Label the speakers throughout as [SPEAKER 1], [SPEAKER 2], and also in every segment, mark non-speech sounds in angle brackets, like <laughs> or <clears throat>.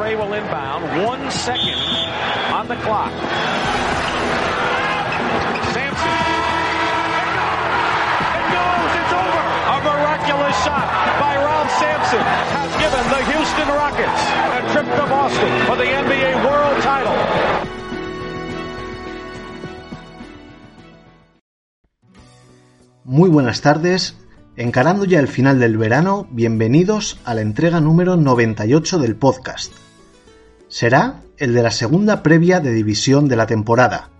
[SPEAKER 1] McRae will inbound. One second on the clock. Sampson. It goes. It's over. A miraculous shot by Ralph Sampson has given the Houston Rockets a trip to Boston for the NBA World Title.
[SPEAKER 2] Muy buenas tardes. Encarando ya el final del verano, bienvenidos a la entrega número 98 del podcast. Será el de la segunda previa de división de la temporada,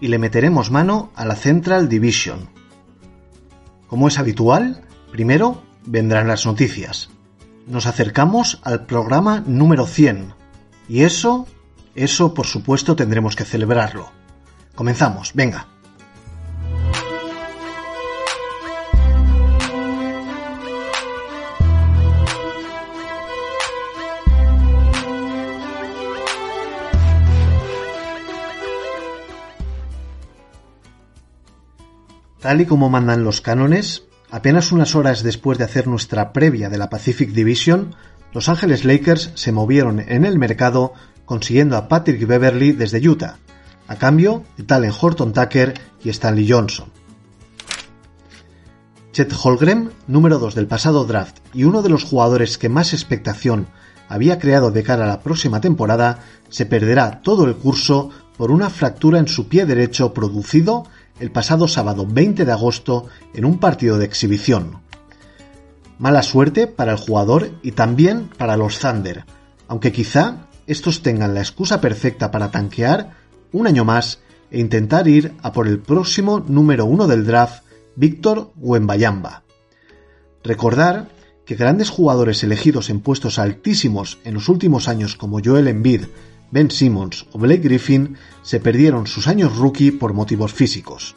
[SPEAKER 2] y le meteremos mano a la Central Division. Como es habitual, primero vendrán las noticias. Nos acercamos al programa número 100, y eso, eso por supuesto tendremos que celebrarlo. Comenzamos, venga. Tal y como mandan los cánones, apenas unas horas después de hacer nuestra previa de la Pacific Division, Los Ángeles Lakers se movieron en el mercado consiguiendo a Patrick Beverly desde Utah, a cambio de Talen Horton Tucker y Stanley Johnson. Chet Holgren, número 2 del pasado draft y uno de los jugadores que más expectación había creado de cara a la próxima temporada, se perderá todo el curso por una fractura en su pie derecho producido el pasado sábado 20 de agosto en un partido de exhibición. Mala suerte para el jugador y también para los Thunder, aunque quizá estos tengan la excusa perfecta para tanquear un año más e intentar ir a por el próximo número uno del draft, Víctor Wembayamba. Recordar que grandes jugadores elegidos en puestos altísimos en los últimos años como Joel Embiid, Ben Simmons o Blake Griffin se perdieron sus años rookie por motivos físicos.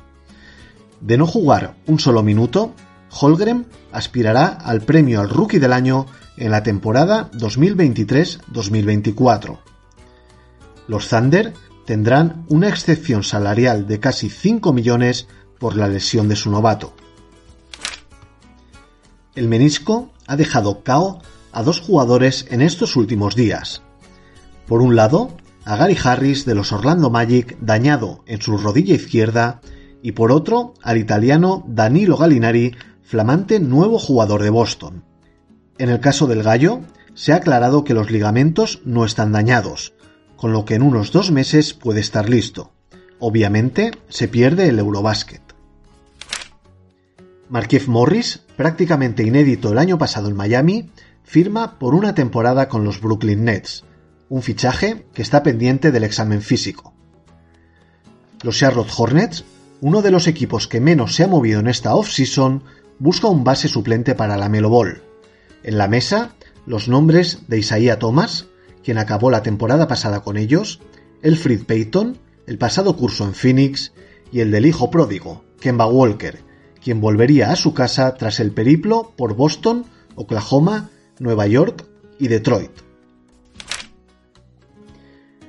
[SPEAKER 2] De no jugar un solo minuto, Holgren aspirará al premio al rookie del año en la temporada 2023-2024. Los Thunder tendrán una excepción salarial de casi 5 millones por la lesión de su novato. El menisco ha dejado cao a dos jugadores en estos últimos días. Por un lado, a Gary Harris de los Orlando Magic dañado en su rodilla izquierda y por otro al italiano Danilo Gallinari, flamante nuevo jugador de Boston. En el caso del gallo, se ha aclarado que los ligamentos no están dañados, con lo que en unos dos meses puede estar listo. Obviamente, se pierde el Eurobasket. Markiev Morris, prácticamente inédito el año pasado en Miami, firma por una temporada con los Brooklyn Nets, un fichaje que está pendiente del examen físico. Los Charlotte Hornets, uno de los equipos que menos se ha movido en esta off-season, busca un base suplente para la Melo. En la mesa, los nombres de Isaiah Thomas, quien acabó la temporada pasada con ellos, Elfrid Payton, el pasado curso en Phoenix, y el del hijo pródigo, Kemba Walker, quien volvería a su casa tras el periplo por Boston, Oklahoma, Nueva York y Detroit.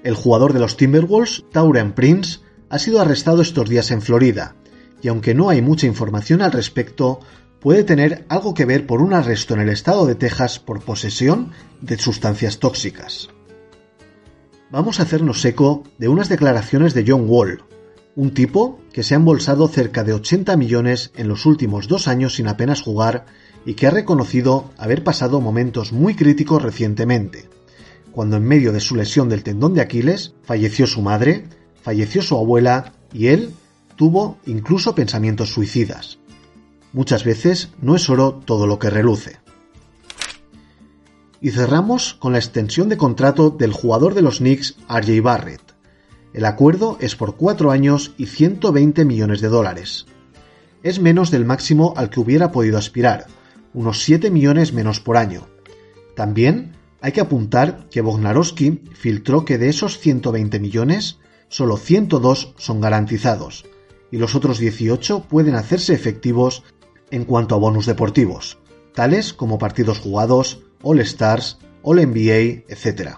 [SPEAKER 2] El jugador de los Timberwolves, Tauren Prince, ha sido arrestado estos días en Florida, y aunque no hay mucha información al respecto, puede tener algo que ver por un arresto en el estado de Texas por posesión de sustancias tóxicas. Vamos a hacernos eco de unas declaraciones de John Wall, un tipo que se ha embolsado cerca de 80 millones en los últimos dos años sin apenas jugar y que ha reconocido haber pasado momentos muy críticos recientemente, cuando en medio de su lesión del tendón de Aquiles falleció su madre, falleció su abuela y él tuvo incluso pensamientos suicidas. Muchas veces no es oro todo lo que reluce. Y cerramos con la extensión de contrato del jugador de los Knicks, RJ Barrett. El acuerdo es por cuatro años y 120 millones de dólares. Es menos del máximo al que hubiera podido aspirar, unos 7 millones menos por año. También hay que apuntar que Bognarowski filtró que de esos 120 millones, solo 102 son garantizados y los otros 18 pueden hacerse efectivos en cuanto a bonus deportivos, tales como partidos jugados, All Stars, All NBA, etc.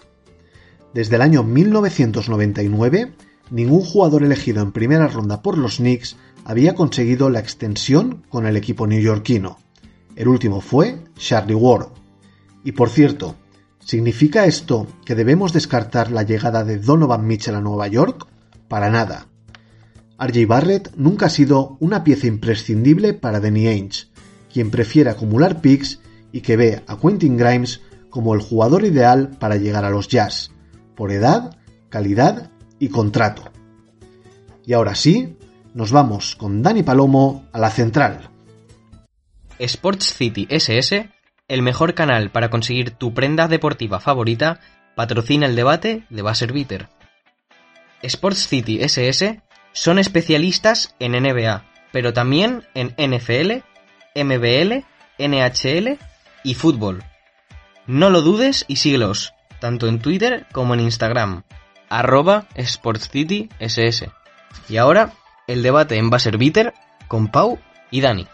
[SPEAKER 2] Desde el año 1999, ningún jugador elegido en primera ronda por los Knicks había conseguido la extensión con el equipo neoyorquino. El último fue Charlie Ward. Y por cierto, ¿significa esto que debemos descartar la llegada de Donovan Mitchell a Nueva York? Para nada. RJ Barrett nunca ha sido una pieza imprescindible para Danny Ainge, quien prefiere acumular picks y que ve a Quentin Grimes como el jugador ideal para llegar a los Jazz, por edad, calidad y contrato. Y ahora sí, nos vamos con Dani Palomo a la central.
[SPEAKER 3] Sports City SS, el mejor canal para conseguir tu prenda deportiva favorita, patrocina el debate de Bitter. Sports City SS son especialistas en NBA, pero también en NFL, MBL, NHL y fútbol. No lo dudes y síguelos, tanto en Twitter como en Instagram, arroba SportsCitySS. Y ahora, el debate en Bitter con Pau y Dani.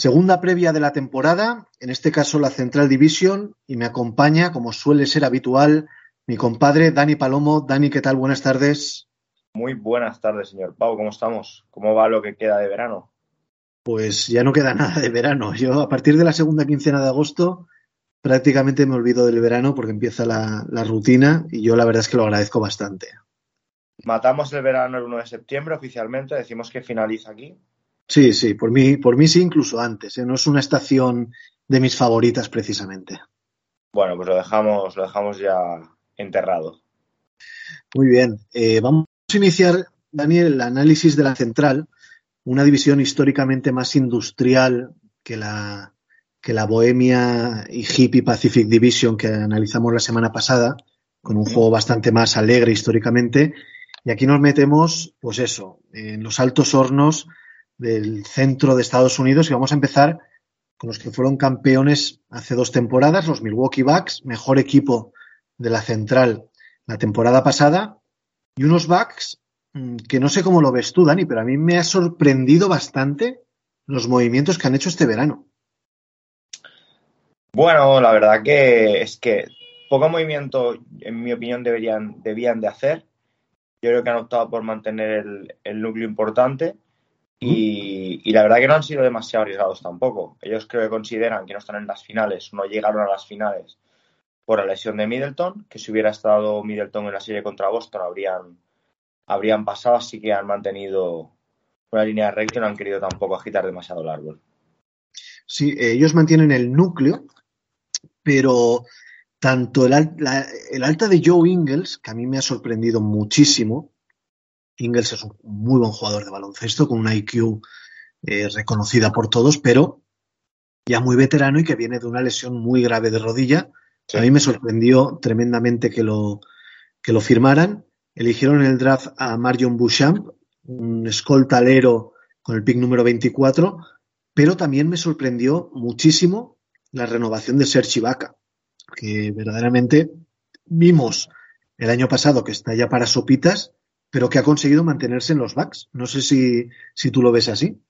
[SPEAKER 2] Segunda previa de la temporada, en este caso la Central Division, y me acompaña, como suele ser habitual, mi compadre Dani Palomo. Dani, ¿qué tal? Buenas tardes.
[SPEAKER 4] Muy buenas tardes, señor Pau. ¿Cómo estamos? ¿Cómo va lo que queda de verano?
[SPEAKER 2] Pues ya no queda <laughs> nada de verano. Yo a partir de la segunda quincena de agosto prácticamente me olvido del verano porque empieza la, la rutina y yo la verdad es que lo agradezco bastante.
[SPEAKER 4] Matamos el verano el 1 de septiembre oficialmente, decimos que finaliza aquí.
[SPEAKER 2] Sí, sí, por mí, por mí sí, incluso antes. ¿eh? No es una estación de mis favoritas precisamente.
[SPEAKER 4] Bueno, pues lo dejamos, lo dejamos ya enterrado.
[SPEAKER 2] Muy bien. Eh, vamos a iniciar, Daniel, el análisis de la central, una división históricamente más industrial que la, que la Bohemia y Hippie Pacific Division que analizamos la semana pasada, con un juego bastante más alegre históricamente. Y aquí nos metemos, pues eso, en los altos hornos del centro de Estados Unidos y vamos a empezar con los que fueron campeones hace dos temporadas, los Milwaukee Bucks, mejor equipo de la central la temporada pasada y unos backs mm, que no sé cómo lo ves tú, Dani, pero a mí me ha sorprendido bastante los movimientos que han hecho este verano.
[SPEAKER 4] Bueno, la verdad que es que poco movimiento, en mi opinión, deberían, debían de hacer. Yo creo que han optado por mantener el núcleo importante y, y, la verdad que no han sido demasiado arriesgados tampoco. Ellos creo que consideran que no están en las finales, no llegaron a las finales por la lesión de Middleton, que si hubiera estado Middleton en la serie contra Boston habrían, habrían pasado, así que han mantenido una línea recta y no han querido tampoco agitar demasiado el árbol.
[SPEAKER 2] Sí, ellos mantienen el núcleo, pero tanto el, la, el, alta de Joe Ingles, que a mí me ha sorprendido muchísimo, Ingles es un muy buen jugador de baloncesto, con una IQ eh, reconocida por todos, pero ya muy veterano y que viene de una lesión muy grave de rodilla, Sí. A mí me sorprendió tremendamente que lo, que lo firmaran. Eligieron en el draft a Marion Bouchamp, un escoltalero con el pick número 24, pero también me sorprendió muchísimo la renovación de Serge Ibaka, que verdaderamente vimos el año pasado que está ya para sopitas, pero que ha conseguido mantenerse en los backs. No sé si, si tú lo ves así.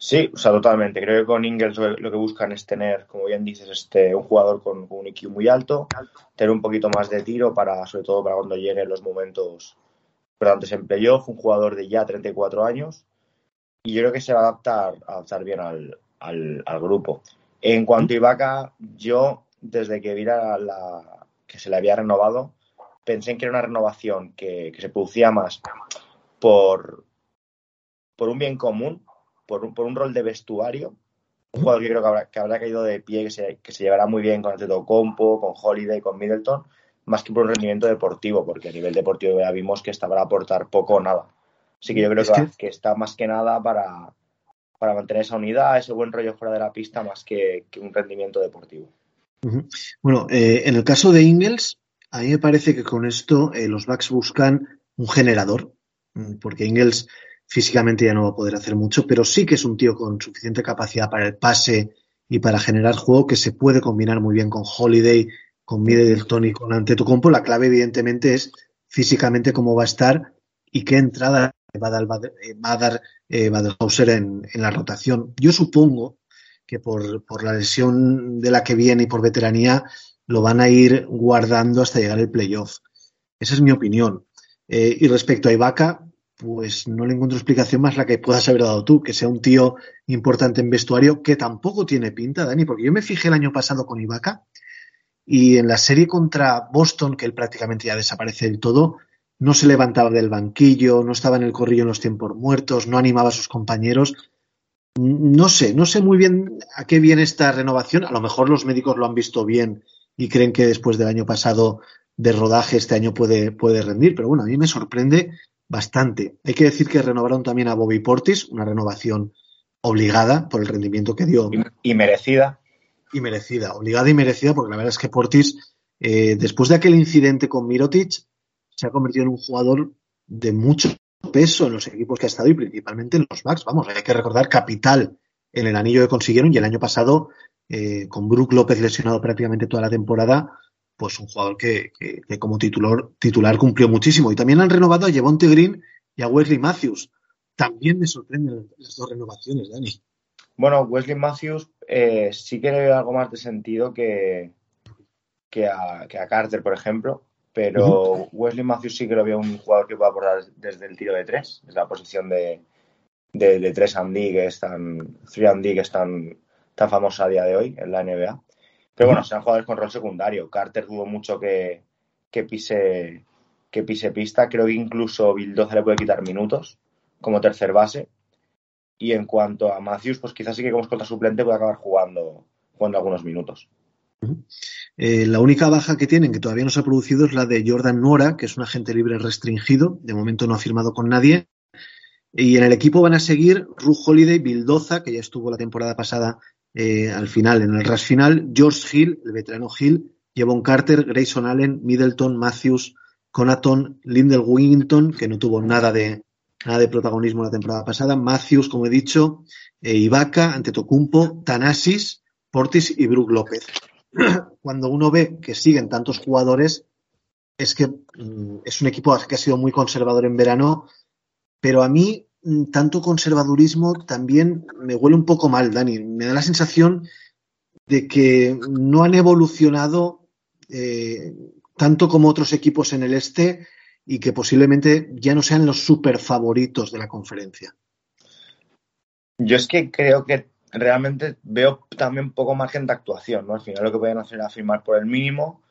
[SPEAKER 4] Sí, o sea, totalmente. Creo que con Ingles lo que buscan es tener, como bien dices, este, un jugador con, un IQ muy alto, tener un poquito más de tiro para, sobre todo para cuando lleguen los momentos importantes en playoff, un jugador de ya 34 años, y yo creo que se va a adaptar, a adaptar bien al, al, grupo. En cuanto a Ibaka, yo, desde que vi la, que se le había renovado, pensé en que era una renovación que, que se producía más por, por un bien común por un, por un rol de vestuario, un jugador que creo que habrá, que habrá caído de pie, que se, que se llevará muy bien con Compo, con Holiday, con Middleton, más que por un rendimiento deportivo, porque a nivel deportivo ya vimos que está para aportar poco o nada. Así que yo creo que, que, está más que nada para, para mantener esa unidad, ese buen rollo fuera de la pista, más que, que un rendimiento deportivo.
[SPEAKER 2] Uh -huh. Bueno, eh, en el caso de Ingles, a mí me parece que con esto eh, los Bucks buscan un generador, porque Ingles físicamente ya no va a poder hacer mucho, pero sí que es un tío con suficiente capacidad para el pase y para generar juego que se puede combinar muy bien con Holiday, con Middleton y con Antetokounmpo. La clave, evidentemente, es físicamente cómo va a estar y qué entrada va a dar, va a dar eh, en, en, la rotación. Yo supongo que por, por, la lesión de la que viene y por veteranía lo van a ir guardando hasta llegar el playoff. Esa es mi opinión. Eh, y respecto a Ibaka, pues no le encuentro explicación más la que puedas haber dado tú, que sea un tío importante en vestuario, que tampoco tiene pinta, Dani, porque yo me fijé el año pasado con Ibaka y en la serie contra Boston, que él prácticamente ya desaparece del todo, no se levantaba del banquillo, no estaba en el corrillo en los tiempos muertos, no animaba a sus compañeros. No sé, no sé muy bien a qué viene esta renovación. A lo mejor los médicos lo han visto bien y creen que después del año pasado de rodaje este año puede, puede rendir, pero bueno, a mí me sorprende bastante. Hay que decir que renovaron también a Bobby Portis, una renovación obligada por el rendimiento que dio.
[SPEAKER 4] Y, merecida.
[SPEAKER 2] Y merecida, obligada y merecida, porque la verdad es que Portis, eh, después de aquel incidente con Mirotic, se ha convertido en un jugador de mucho peso en los equipos que ha estado y principalmente en los Bucks. Vamos, hay que recordar capital en el anillo que consiguieron y el año pasado, eh, con Brook López lesionado prácticamente toda la temporada, pues un jugador que, como titular, titular cumplió muchísimo. Y también han renovado a Jevonte Green y a Wesley Matthews. También me sorprenden las dos renovaciones, Dani.
[SPEAKER 4] Bueno, Wesley Matthews eh, sí que le veo algo más de sentido que, que, a, Carter, por ejemplo. Pero Wesley Matthews sí que lo veo un jugador que puede aportar desde el tiro de tres, desde la posición de, de, tres and D, que es tan, three and D, que es tan, tan famosa a día de hoy en la NBA. Pero bueno, sean jugadores con rol secundario. Carter dudo mucho que, pise que pise pista. Creo que incluso 12 le puede quitar minutos como tercer base. Y en cuanto a Matthews, pues quizás sí que como escolta suplente puede acabar jugando, jugando algunos minutos.
[SPEAKER 2] Eh, la única baja que tienen, que todavía no se ha producido, es la de Jordan Nora, que es un agente libre restringido. De momento no ha firmado con nadie. Y en el equipo van a seguir Ru Holiday, Bildoza, que ya estuvo la temporada pasada eh, al final, en el rush final, George Hill, el veterano Hill, Jevon Carter, Grayson Allen, Middleton, Matthews, Conaton, Lindell Wington, que no tuvo nada de, nada de protagonismo la temporada pasada, Matthews, como he dicho, eh, Ibaka, Antetokounmpo, Tanasis, Portis y Brook López. <clears throat> Cuando uno ve que siguen tantos jugadores, es que mm, es un equipo que ha sido muy conservador en verano, pero a mí tanto conservadurismo también me huele un poco mal, Dani. Me da la sensación de que no han evolucionado eh, tanto como otros equipos en el este y que posiblemente ya no sean los super favoritos de la conferencia.
[SPEAKER 4] Yo es que creo que realmente veo también poco margen de actuación, ¿no? Al final lo que pueden hacer es firmar por el mínimo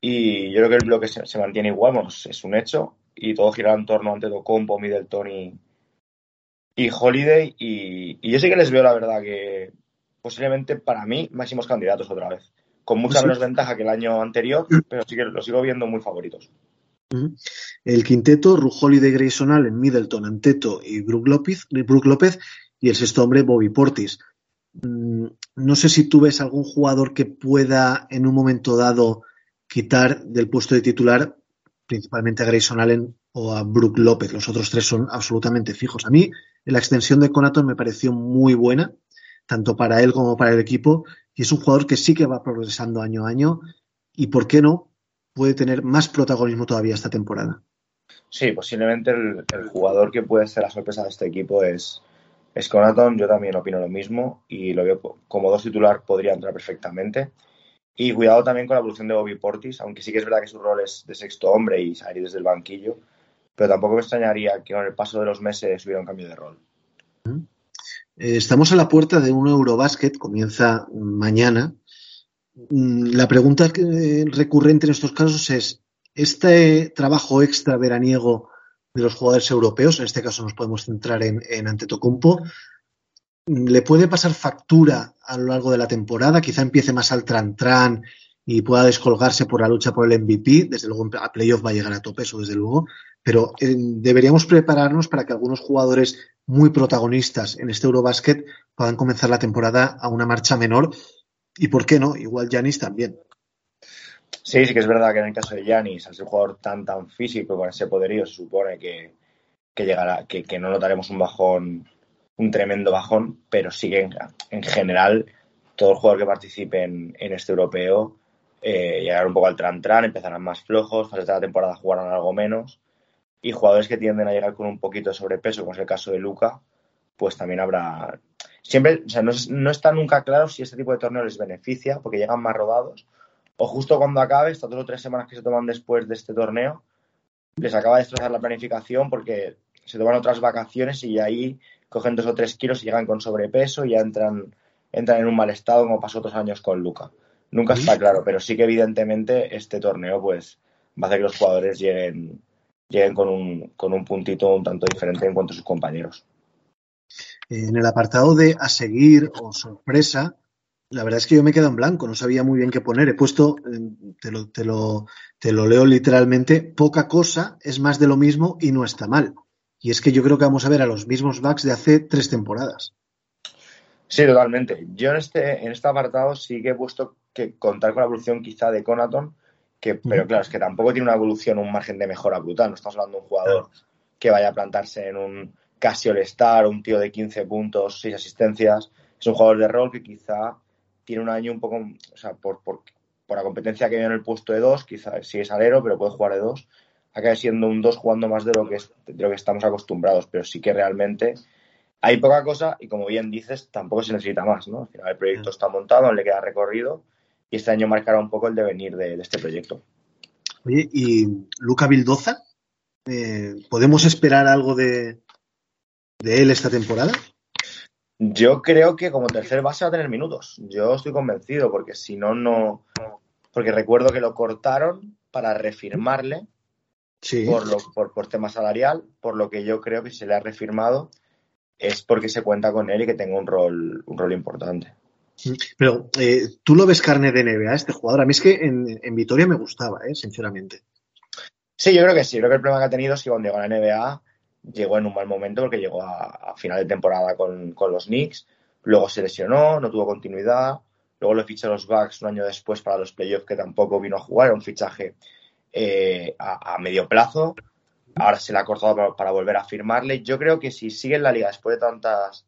[SPEAKER 4] y yo creo que el bloque se, mantiene igual, es un hecho y todo gira en torno ante Docompo, Middleton y, y Holiday. Y, yo sí que les veo, la verdad, que posiblemente para mí máximos candidatos otra vez. Con mucha menos ventaja que el año anterior, pero sí que los sigo viendo muy favoritos.
[SPEAKER 2] El quinteto, Ru Holiday, Grayson Allen, Middleton, Anteto y Brook López, Brook López y el sexto hombre, Bobby Portis. Mm, no sé si tú ves algún jugador que pueda en un momento dado quitar del puesto de titular, principalmente a Grayson Allen o a Brook López. Los otros tres son absolutamente fijos. A mí la extensión de Conaton me pareció muy buena, tanto para él como para el equipo, y es un jugador que sí que va progresando año a año y, ¿por qué no?, puede tener más protagonismo todavía esta temporada.
[SPEAKER 4] Sí, posiblemente el, jugador que puede ser la sorpresa de este equipo es, es Conaton. Yo también opino lo mismo y lo veo como dos titular podría entrar perfectamente. Y cuidado también con la evolución de Bobby Portis, aunque sí que es verdad que su rol es de sexto hombre y salir desde el banquillo pero tampoco me extrañaría que con el paso de los meses hubiera un cambio de rol.
[SPEAKER 2] Eh, estamos a la puerta de un Eurobasket, comienza mañana. Mm, la pregunta recurrente en estos casos es, ¿este trabajo extra veraniego de los jugadores europeos, en este caso nos podemos centrar en, en Antetokounmpo, ¿le puede pasar factura a lo largo de la temporada? Quizá empiece más al tran-tran y pueda descolgarse por la lucha por el MVP. Desde luego, a playoff va a llegar a tope, eso desde luego pero eh, deberíamos prepararnos para que algunos jugadores muy protagonistas en este Eurobasket puedan comenzar la temporada a una marcha menor y, ¿por qué no? Igual Yanis también.
[SPEAKER 4] Sí, sí que es verdad que en el caso de Yanis, al ser un jugador tan, tan físico, con ese poderío, se supone que, que llegará, que, que no notaremos un bajón, un tremendo bajón, pero sí que en, general todo el jugador que participe en, este europeo eh, llegará un poco al tran-tran, empezarán más flojos, fases de la temporada jugarán algo menos, y jugadores que tienden a llegar con un poquito de sobrepeso, como es el caso de Luca, pues también habrá. Siempre, o sea, no, no, está nunca claro si este tipo de torneo les beneficia, porque llegan más rodados, o justo cuando acabe, estas dos o tres semanas que se toman después de este torneo, les acaba de destrozar la planificación porque se toman otras vacaciones y ahí cogen dos o tres kilos y llegan con sobrepeso y ya entran, entran en un mal estado como pasó otros años con Luca. Nunca está claro, pero sí que evidentemente este torneo pues va a hacer que los jugadores lleguen, lleguen con, un, con un puntito un tanto diferente en cuanto a sus compañeros.
[SPEAKER 2] En el apartado de a seguir o sorpresa, la verdad es que yo me quedo en blanco, no sabía muy bien qué poner. He puesto, eh, te lo, te lo, te lo leo literalmente, poca cosa es más de lo mismo y no está mal. Y es que yo creo que vamos a ver a los mismos backs de hace tres temporadas.
[SPEAKER 4] Sí, totalmente. Yo en este, en este apartado sí que he puesto que contar con la evolución quizá de Conaton, que, pero claro, es que tampoco tiene una evolución, un margen de mejora brutal. No estamos hablando de un jugador que vaya a plantarse en un casi all-star, un tío de 15 puntos, 6 asistencias. Es un jugador de rol que quizá tiene un año un poco, o sea, por, por, por la competencia que viene en el puesto de 2, quizá sigue salero, pero puede jugar de 2. Acaba siendo un 2 jugando más de lo, que de lo que estamos acostumbrados, pero sí que realmente hay poca cosa y como bien dices, tampoco se necesita más, ¿no? Al final el proyecto está montado, le queda recorrido y este año marcará un poco el devenir de, de este proyecto.
[SPEAKER 2] Oye, ¿y Luca Vildoza? Eh, ¿Podemos esperar algo de, de él esta temporada?
[SPEAKER 4] Yo creo que como tercer base va a tener minutos. Yo estoy convencido, porque si no, no. Porque recuerdo que lo cortaron para refirmarle sí. por, lo, por, por, tema salarial, por lo que yo creo que si se le ha refirmado es porque se cuenta con él y que tenga un rol, un rol importante.
[SPEAKER 2] Pero eh, tú lo ves carne de NBA, este jugador. A mí es que en, en Vitoria me gustaba, eh, sinceramente.
[SPEAKER 4] Sí, yo creo que sí. Creo que el problema que ha tenido es que cuando llegó a la NBA llegó en un mal momento porque llegó a, a final de temporada con, con, los Knicks, luego se lesionó, no tuvo continuidad, luego lo fichó los Bucks un año después para los playoffs que tampoco vino a jugar, era un fichaje eh, a, a, medio plazo, ahora se le ha cortado para, para, volver a firmarle. Yo creo que si sigue en la liga después de tantas,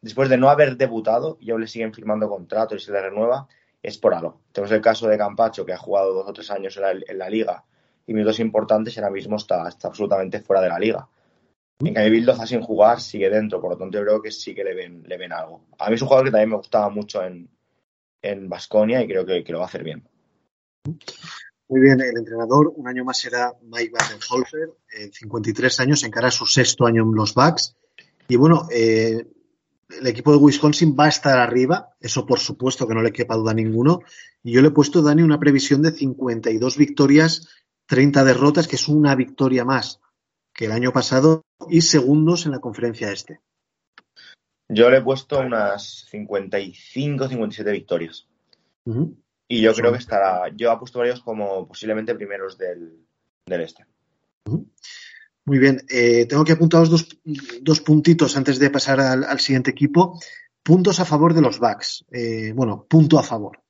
[SPEAKER 4] después de no haber debutado y aún le siguen firmando contrato y se le renueva, es por algo. Tenemos el caso de Campacho que ha jugado dos o tres años en la, en liga y minutos importantes y ahora mismo está, está absolutamente fuera de la liga. En cambio, Bildoza sin jugar sigue dentro, por lo tanto, yo creo que sí que le ven, le ven algo. A mí es un jugador que también me gustaba mucho en, en Basconia y creo que, lo va a hacer bien.
[SPEAKER 2] Muy bien, el entrenador un año más será Mike Badenholzer, eh, 53 años, encara su sexto año en los Bucks. Y bueno, eh, el equipo de Wisconsin va a estar arriba, eso por supuesto que no le quepa duda a ninguno. Y yo le he puesto, Dani, una previsión de 52 victorias, 30 derrotas, que es una victoria más que el año pasado y segundos en la conferencia este.
[SPEAKER 4] Yo le he puesto unas 55, 57 victorias. Uh -huh. Y yo creo que estará. Yo he puesto varios como posiblemente primeros del, del este.
[SPEAKER 2] Uh -huh. Muy bien. Eh, tengo que apuntaros dos, dos, puntitos antes de pasar al, al, siguiente equipo. Puntos a favor de los Bucks. Eh, bueno, punto a favor.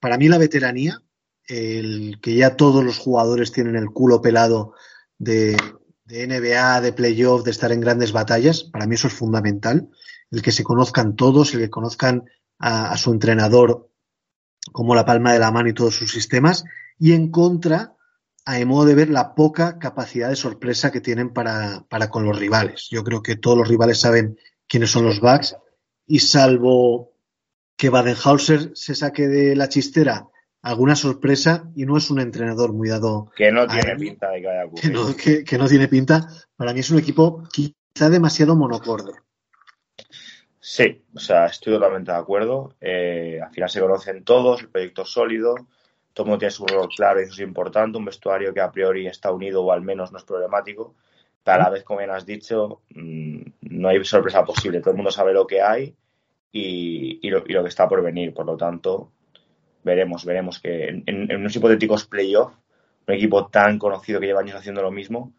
[SPEAKER 2] Para mí, la veteranía, el que ya todos los jugadores tienen el culo pelado de, de NBA, de playoff, de estar en grandes batallas, para mí eso es fundamental. El que se conozcan todos, el que conozcan a, a, su entrenador como la palma de la mano y todos sus sistemas. Y en contra, a mi modo de ver, la poca capacidad de sorpresa que tienen para, para con los rivales. Yo creo que todos los rivales saben quiénes son los Bucks y salvo que Badenhauser se saque de la chistera alguna sorpresa y no es un entrenador muy dado.
[SPEAKER 4] Que no tiene a, pinta de que vaya a
[SPEAKER 2] ocurrir. Que no, que, que no, tiene pinta. Para mí es un equipo quizá demasiado monocorde.
[SPEAKER 4] Sí, o sea, estoy totalmente de acuerdo. Eh, al final se conocen todos, el proyecto es sólido, todo el mundo tiene su rol claro y eso es importante. Un vestuario que a priori está unido o al menos no es problemático. Pero a la vez, como bien has dicho, mmm, no hay sorpresa posible. Todo el mundo sabe lo que hay y, y, lo, y lo que está por venir. Por lo tanto, veremos, veremos que en, en, en unos hipotéticos playoffs, un equipo tan conocido que lleva años haciendo lo mismo,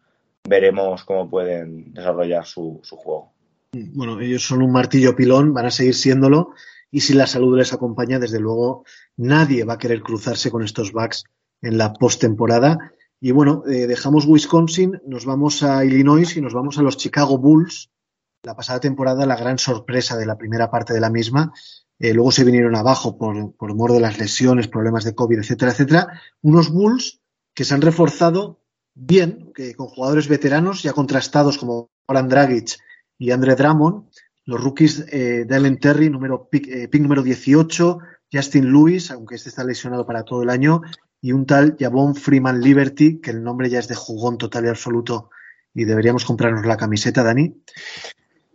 [SPEAKER 4] veremos cómo pueden desarrollar su, su, juego.
[SPEAKER 2] Bueno, ellos son un martillo pilón, van a seguir siéndolo, y si la salud les acompaña, desde luego nadie va a querer cruzarse con estos backs en la postemporada. Y bueno, eh, dejamos Wisconsin, nos vamos a Illinois y nos vamos a los Chicago Bulls. La pasada temporada, la gran sorpresa de la primera parte de la misma. Eh, luego se vinieron abajo por, por mor de las lesiones, problemas de COVID, etcétera, etcétera. Unos Bulls que se han reforzado bien, que con jugadores veteranos ya contrastados como Oran Dragic y Andre Drummond. Los rookies eh, Dylan Terry, número, pick, eh, pick número 18, Justin Lewis, aunque este está lesionado para todo el año, y un tal Javon Freeman Liberty, que el nombre ya es de jugón total y absoluto y deberíamos comprarnos la camiseta, Dani.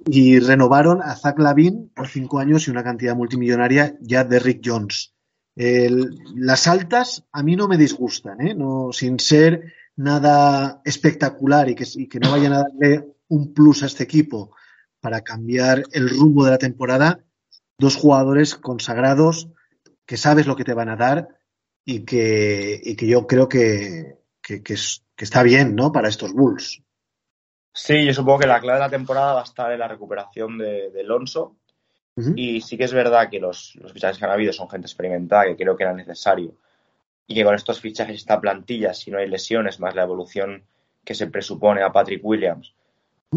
[SPEAKER 2] Y renovaron a Zach Lavin por cinco años y una cantidad multimillonaria ya de Rick Jones. Las altas a mí no me disgustan, ¿eh? no, sin ser nada espectacular y que, y que no vayan a darle un plus a este equipo para cambiar el rumbo de la temporada. Dos jugadores consagrados que sabes lo que te van a dar y que, y que yo creo que, que, que, es, que está bien, ¿no? Para estos Bulls.
[SPEAKER 4] Sí, yo supongo que la clave de la temporada va a estar en la recuperación de, de Alonso. Uh -huh. Y sí que es verdad que los, los, fichajes que han habido son gente experimentada, que creo que era necesario. Y que con estos fichajes, esta plantilla, si no hay lesiones, más la evolución que se presupone a Patrick Williams.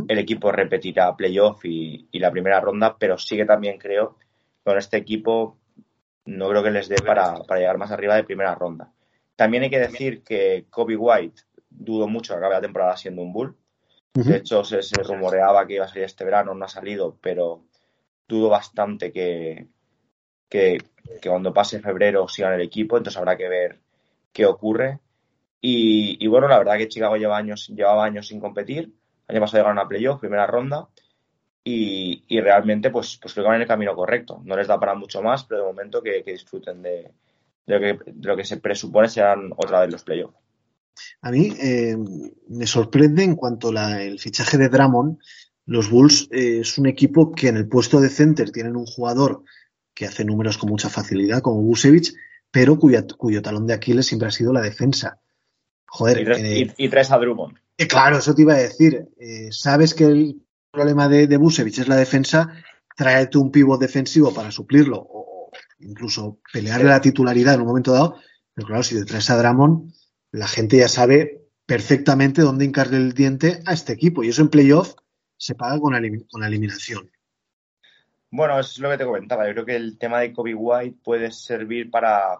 [SPEAKER 4] El equipo repetirá playoff y, y, la primera ronda, pero sí que también creo con este equipo no creo que les dé para, para llegar más arriba de primera ronda. También hay que decir que Kobe White dudo mucho que acabe la temporada siendo un Bull. De hecho, se, se, rumoreaba que iba a salir este verano, no ha salido, pero dudo bastante que, que, que cuando pase febrero sigan el equipo, entonces habrá que ver qué ocurre. Y, y, bueno, la verdad que Chicago lleva años, llevaba años sin competir. El año pasado llegaron a playoff, primera ronda. Y, y, realmente, pues, pues creo que van en el camino correcto. No les da para mucho más, pero de momento que, que disfruten de, de, lo que, de, lo que, se presupone serán otra vez los playoffs.
[SPEAKER 2] A mí eh, me sorprende en cuanto al fichaje de Drummond. Los Bulls eh, es un equipo que en el puesto de center tienen un jugador que hace números con mucha facilidad, como Busevich, pero cuya, cuyo talón de Aquiles siempre ha sido la defensa.
[SPEAKER 4] Joder. Y, tres, eh, y, y traes a Drummond.
[SPEAKER 2] Claro, eso te iba a decir. sabes que el problema de, de Busevich es la defensa, tráete un pivot defensivo para suplirlo o incluso pelearle la titularidad en un momento dado. Pero claro, si te traes a Drummond, la gente ya sabe perfectamente dónde hincarle el diente a este equipo. Y eso en playoff se paga con, con la eliminación.
[SPEAKER 4] Bueno, es lo que te comentaba. Yo creo que el tema de Kobe White puede servir para,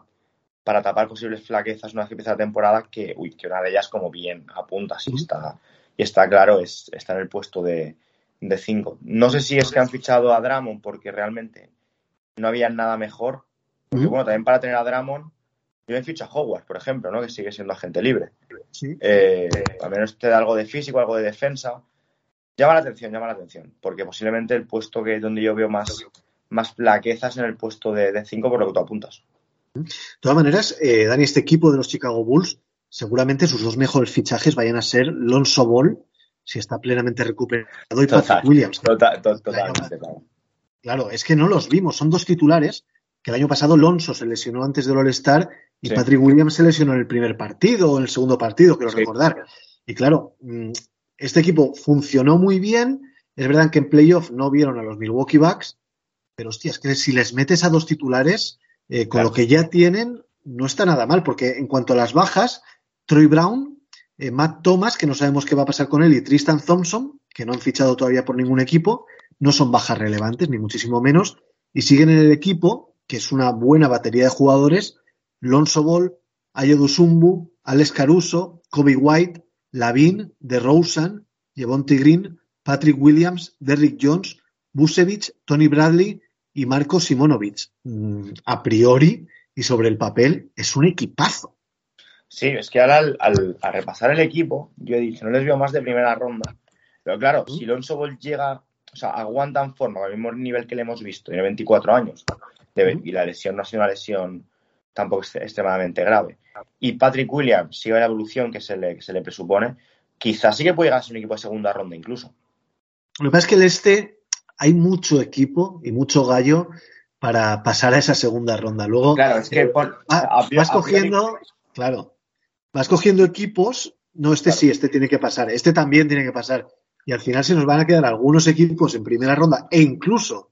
[SPEAKER 4] para tapar posibles flaquezas una vez que empieza la temporada, que, uy, que una de ellas como bien apunta, sí está, y está claro, es, está en el puesto de, de cinco. No sé si es que han fichado a Dramon porque realmente no había nada mejor. Porque, bueno, también para tener a Dramon, yo me ficho a Howard, por ejemplo, ¿no? que sigue siendo agente libre.
[SPEAKER 2] Sí.
[SPEAKER 4] Eh, al menos te da algo de físico, algo de defensa. Llama la atención, llama la atención, porque posiblemente el puesto que donde yo veo más, más plaquezas en el puesto de, de cinco, por lo que tú apuntas.
[SPEAKER 2] De todas maneras, eh, Dani, este equipo de los Chicago Bulls, seguramente sus dos mejores fichajes vayan a ser Lonzo Ball, si está plenamente recuperado, y
[SPEAKER 4] total,
[SPEAKER 2] Patrick Williams.
[SPEAKER 4] Total, total, totalmente, claro.
[SPEAKER 2] Claro, es que no los vimos, son dos titulares que el año pasado Lonzo se lesionó antes del All-Star y sí. Patrick Williams se lesionó en el primer partido o en el segundo partido, quiero sí. recordar. Y claro, mm, este equipo funcionó muy bien. Es verdad que en playoff no vieron a los Milwaukee Bucks, pero hostia, es que si les metes a dos titulares, eh, con claro. lo que ya tienen, no está nada mal, porque en cuanto a las bajas, Troy Brown, eh, Matt Thomas, que no sabemos qué va a pasar con él, y Tristan Thompson, que no han fichado todavía por ningún equipo, no son bajas relevantes, ni muchísimo menos, y siguen en el equipo, que es una buena batería de jugadores, Lonzo Ball, Ayodu Sumbu, Alex Caruso, Kobe White, Lavin, DeRozan, Jevonte Green, Patrick Williams, Derrick Jones, Busevich, Tony Bradley y Marco Simonovic. Mm, a priori y sobre el papel es un equipazo.
[SPEAKER 4] Sí, es que ahora al, al, repasar el equipo, yo dije, no les veo más de primera ronda. Pero claro, uh -huh. si Lonzo Ball llega, o sea, aguanta en forma, al mismo nivel que le hemos visto, tiene 24 años, debe, uh -huh. y la lesión no ha sido una lesión tampoco extremadamente grave. Y Patrick Williams sigue la evolución que se le, que se le presupone, quizás sí que puede llegar a ser un equipo de segunda ronda incluso.
[SPEAKER 2] Lo que pasa es que el este hay mucho equipo y mucho gallo para pasar a esa segunda ronda. Luego
[SPEAKER 4] claro, es que eh, por,
[SPEAKER 2] vas cogiendo, claro, vas cogiendo equipos, no este claro. sí, este tiene que pasar, este también tiene que pasar. Y al final se nos van a quedar algunos equipos en primera ronda e incluso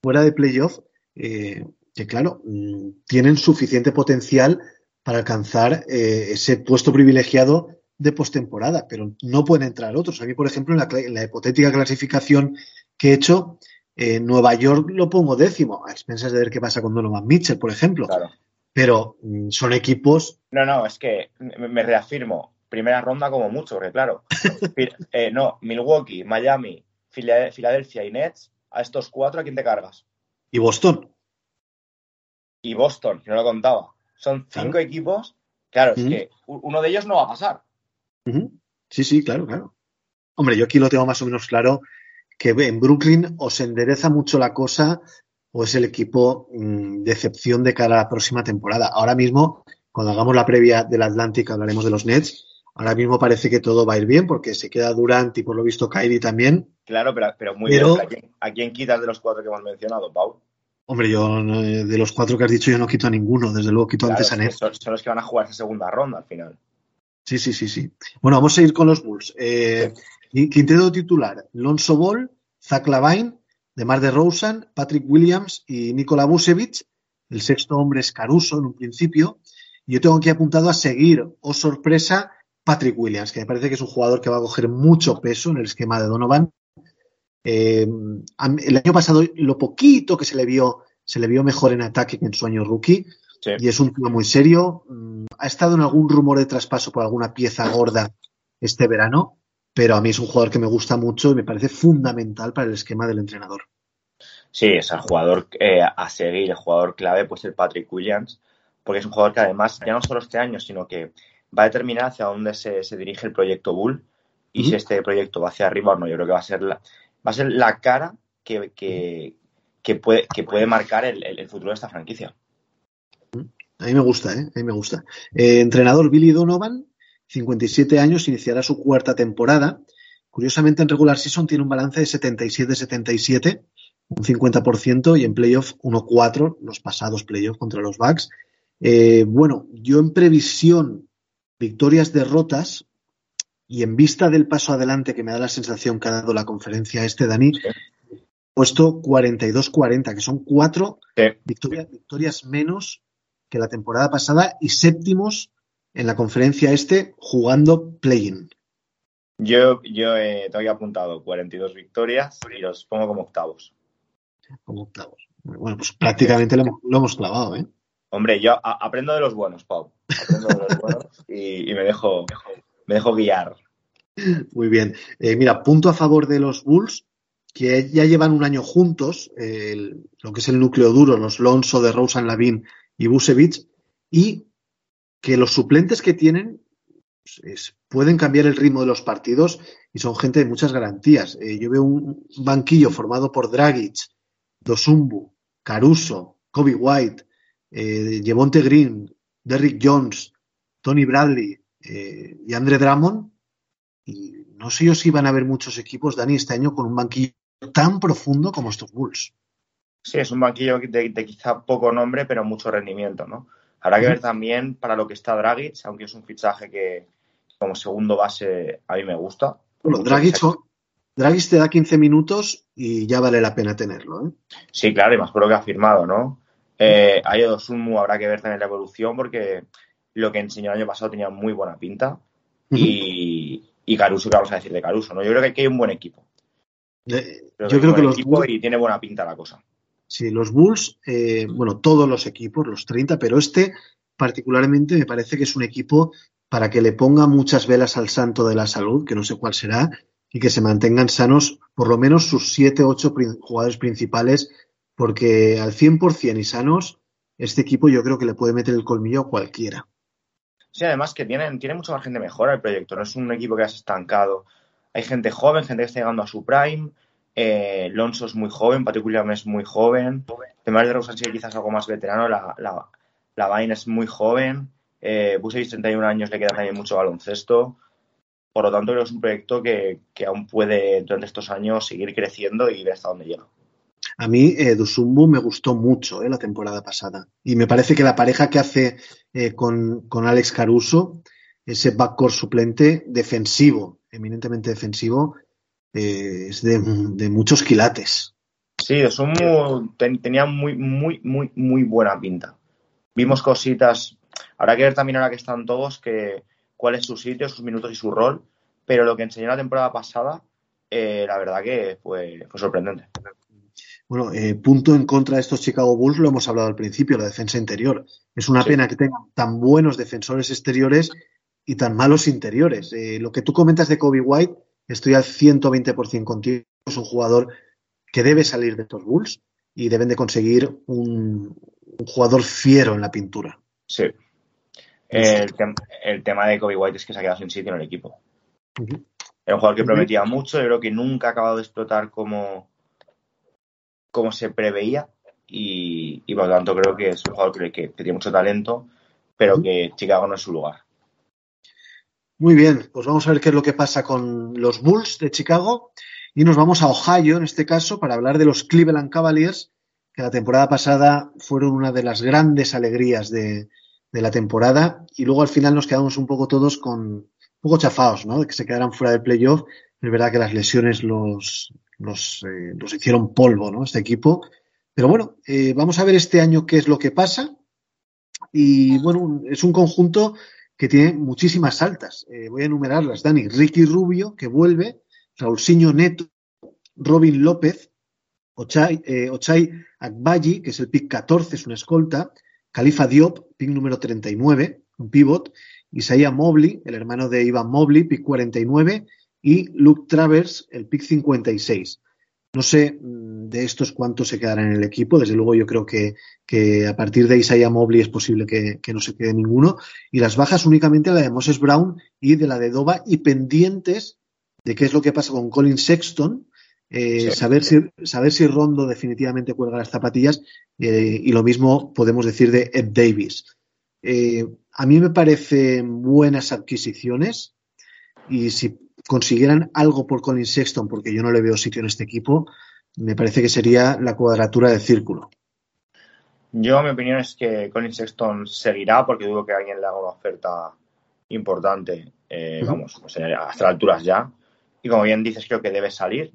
[SPEAKER 2] fuera de playoff eh, que claro, mm, tienen suficiente potencial para alcanzar eh, ese puesto privilegiado de postemporada, pero no pueden entrar otros. A mí, por ejemplo, en la, en la hipotética clasificación que he hecho, eh, Nueva York lo pongo décimo, a expensas de ver qué pasa con Donovan Mitchell, por ejemplo.
[SPEAKER 4] Claro.
[SPEAKER 2] Pero mm, son equipos.
[SPEAKER 4] No, no, es que me me reafirmo. Primera ronda como mucho, porque claro. <laughs> Eh, no, Milwaukee, Miami, Fila- Filadelfia y Nets, a estos cuatro, ¿a quién te cargas?
[SPEAKER 2] Y Boston.
[SPEAKER 4] Y Boston, que no lo contaba. Son cinco
[SPEAKER 2] Claro.
[SPEAKER 4] equipos. Claro, es que uno de ellos no va a pasar.
[SPEAKER 2] Sí, sí, claro, claro. Hombre, yo aquí lo tengo más o menos claro que en Brooklyn o se endereza mucho la cosa o es el equipo mm, de excepción de cara a la próxima temporada. Ahora mismo, cuando hagamos la previa del Atlantic, hablaremos de los Nets. Ahora mismo parece que todo va a ir bien porque se queda Durant y por lo visto Kyrie también.
[SPEAKER 4] Claro, pero, pero muy
[SPEAKER 2] Pero-
[SPEAKER 4] bien. ¿A quién, a quién quitas de los cuatro que hemos mencionado, Pau?
[SPEAKER 2] Hombre, yo eh, de los cuatro que has dicho yo no quito a ninguno, desde luego quito
[SPEAKER 4] Claro,
[SPEAKER 2] antes a
[SPEAKER 4] son, son los que van a jugar esa segunda ronda al final.
[SPEAKER 2] Sí, sí, sí, sí. Bueno, vamos a ir con los Bulls. Eh, quinteto titular, Lonzo Ball, Zach Lavine, DeMar DeRozan, Patrick Williams y Nikola Vucevic. El sexto hombre es Caruso en un principio. Y yo tengo aquí apuntado a seguir, o sorpresa, Patrick Williams, que me parece que es un jugador que va a coger mucho peso en el esquema de Donovan. Eh, el año pasado, lo poquito que se le vio, se le vio mejor en ataque que en su año rookie
[SPEAKER 4] Sí.
[SPEAKER 2] y es un tío muy serio. Mm, Ha estado en algún rumor de traspaso por alguna pieza gorda este verano, pero a mí es un jugador que me gusta mucho y me parece fundamental para el esquema del entrenador.
[SPEAKER 4] Sí, es el jugador eh, a seguir, el jugador clave puede ser Patrick Williams, porque es un jugador que además, ya no solo este año, sino que va a determinar hacia dónde se, se dirige el proyecto Bull y si este proyecto va hacia arriba o no. Yo creo que va a ser la, va a ser la cara que, que, que puede, que puede marcar el futuro de esta franquicia.
[SPEAKER 2] A mí me gusta, ¿eh? A mí me gusta. Eh, entrenador Billy Donovan, 57 años, iniciará su cuarta temporada. Curiosamente, en regular season tiene un balance de 77-77, un 50%, y en playoff 1-4, los pasados playoff contra los Bucks. Eh, bueno, yo en previsión, victorias, derrotas, y en vista del paso adelante que me da la sensación que ha dado la conferencia este, Dani, he puesto 42-40, que son cuatro
[SPEAKER 4] Sí.
[SPEAKER 2] victorias, victorias menos que la temporada pasada y séptimos en la conferencia este jugando play-in.
[SPEAKER 4] Yo, yo eh, te había apuntado 42 victorias y los pongo como octavos.
[SPEAKER 2] como octavos. Bueno, pues prácticamente lo hemos, lo hemos clavado, ¿eh?
[SPEAKER 4] Hombre, yo a- aprendo de los buenos, Pau. Aprendo de los buenos y, y me, dejo, me dejo guiar.
[SPEAKER 2] Muy bien. Eh, mira, punto a favor de los Bulls, que ya llevan un año juntos, eh, el- lo que es el núcleo duro, los Lonzo, de Rosen, Lavin y Busevich, y que los suplentes que tienen pues, es- pueden cambiar el ritmo de los partidos y son gente de muchas garantías. Eh, yo veo un banquillo formado por Dragic, Dosumbu, Caruso, Kobe White, eh, Jevonte Green, Derrick Jones, Tony Bradley eh, y Andre Drummond. Y no sé yo si van a haber muchos equipos, Dani, este año con un banquillo tan profundo como estos Bulls.
[SPEAKER 4] Sí, es un banquillo de, de quizá poco nombre, pero mucho rendimiento, ¿no? Habrá que ver también para lo que está Dragic, aunque es un fichaje que como segundo base a mí me gusta.
[SPEAKER 2] Bueno, Dragic,
[SPEAKER 4] que
[SPEAKER 2] Dragic te da 15 minutos y ya vale la pena tenerlo. ¿eh?
[SPEAKER 4] Sí, claro, y más por lo que ha firmado, ¿no? Eh, Ayo Sumu habrá que ver también la evolución porque lo que enseñó el año pasado tenía muy buena pinta. Y, y Caruso, ¿qué vamos a decir de Caruso? ¿no? Yo creo que aquí hay un buen equipo. Creo
[SPEAKER 2] yo creo que
[SPEAKER 4] buen
[SPEAKER 2] los
[SPEAKER 4] equipo y tiene buena pinta la cosa.
[SPEAKER 2] Sí, los Bulls, eh, bueno, todos los equipos, los 30, pero este particularmente me parece que es un equipo para que le ponga muchas velas al santo de la salud, que no sé cuál será, y que se mantengan sanos por lo menos sus 7, 8 jugadores principales, porque al 100% y sanos, este equipo yo creo que le puede meter el colmillo a cualquiera.
[SPEAKER 4] Sí, además que tienen, tiene mucho margen de mejora el proyecto. No es un equipo que has estancado. Hay gente joven, gente que está llegando a su prime. Eh, Lonso es muy joven, Patrick es muy joven. Además de Rosen sí quizás algo más veterano. La, la, la Vaina es muy joven. Eh, Busevich, 31 años, le queda también mucho baloncesto. Por lo tanto, creo que es un proyecto que, que aún puede durante estos años seguir creciendo y ver hasta dónde llega.
[SPEAKER 2] A mí eh, Dusumbu me gustó mucho eh, la temporada pasada y me parece que la pareja que hace eh, con, con Alex Caruso, ese backcourt suplente defensivo, eminentemente defensivo, eh, es de, de muchos quilates.
[SPEAKER 4] Sí, Sumu ten, tenía muy, muy, muy, muy buena pinta. Vimos cositas habrá que ver también ahora que están todos que, cuál es su sitio, sus minutos y su rol. Pero lo que enseñó la temporada pasada, eh, la verdad que fue, fue sorprendente.
[SPEAKER 2] Bueno, eh, punto en contra de estos Chicago Bulls, lo hemos hablado al principio, la defensa interior. Es una
[SPEAKER 4] Sí.
[SPEAKER 2] pena que tengan tan buenos defensores exteriores y tan malos interiores. Eh, lo que tú comentas de Kobe White, estoy al 120% contigo. Es un jugador que debe salir de estos Bulls y deben de conseguir un, un jugador fiero en la pintura.
[SPEAKER 4] Sí. El, tem- el tema de Kobe White es que se ha quedado sin sitio en el equipo.
[SPEAKER 2] Ujú.
[SPEAKER 4] Era un jugador que prometía mucho, yo creo que nunca ha acabado de explotar como, como se preveía y, y por lo tanto creo que es un jugador que, que- que tiene mucho talento, pero que Chicago no es su lugar.
[SPEAKER 2] Muy bien, pues vamos a ver qué es lo que pasa con los Bulls de Chicago y nos vamos a Ohio en este caso para hablar de los Cleveland Cavaliers, que la temporada pasada fueron una de las grandes alegrías de, de la temporada y luego al final nos quedamos un poco todos con un poco chafados, ¿no? De que se quedaran fuera del playoff. Es verdad que las lesiones los, los, eh, los hicieron polvo, ¿no? Este equipo. Pero bueno, eh, vamos a ver este año qué es lo que pasa. Y bueno, es un conjunto que tiene muchísimas altas. Eh, voy a enumerarlas, Dani. Ricky Rubio, que vuelve, Raulsinho Neto, Robin López, Ochai, eh, Ochai Agbayi, que es el pick 14, es una escolta, Khalifa Diop, pick número 39, un pivot, Isaiah Mobley, el hermano de Ivan Mobley, pick 49, y Luke Travers, el pick 56. No sé mm, de estos cuántos se quedarán en el equipo. Desde luego, yo creo que, que a partir de Isaiah Mobley es posible que, que no se quede ninguno. Y las bajas únicamente la de Moses Brown y de la de Doba, y pendientes de qué es lo que pasa con Colin Sexton. eh,
[SPEAKER 4] Sí.
[SPEAKER 2] saber, si, saber si Rondo definitivamente cuelga las zapatillas. eh, y lo mismo podemos decir de Ed Davis. Eh, a mí me parecen buenas adquisiciones. Y si consiguieran algo por Colin Sexton, porque yo no le veo sitio en este equipo, me parece que sería la cuadratura del círculo.
[SPEAKER 4] Yo, mi opinión es que Colin Sexton seguirá porque dudo que alguien le haga una oferta importante, eh, vamos, pues, eh, hasta alturas ya. Y como bien dices, creo que debe salir.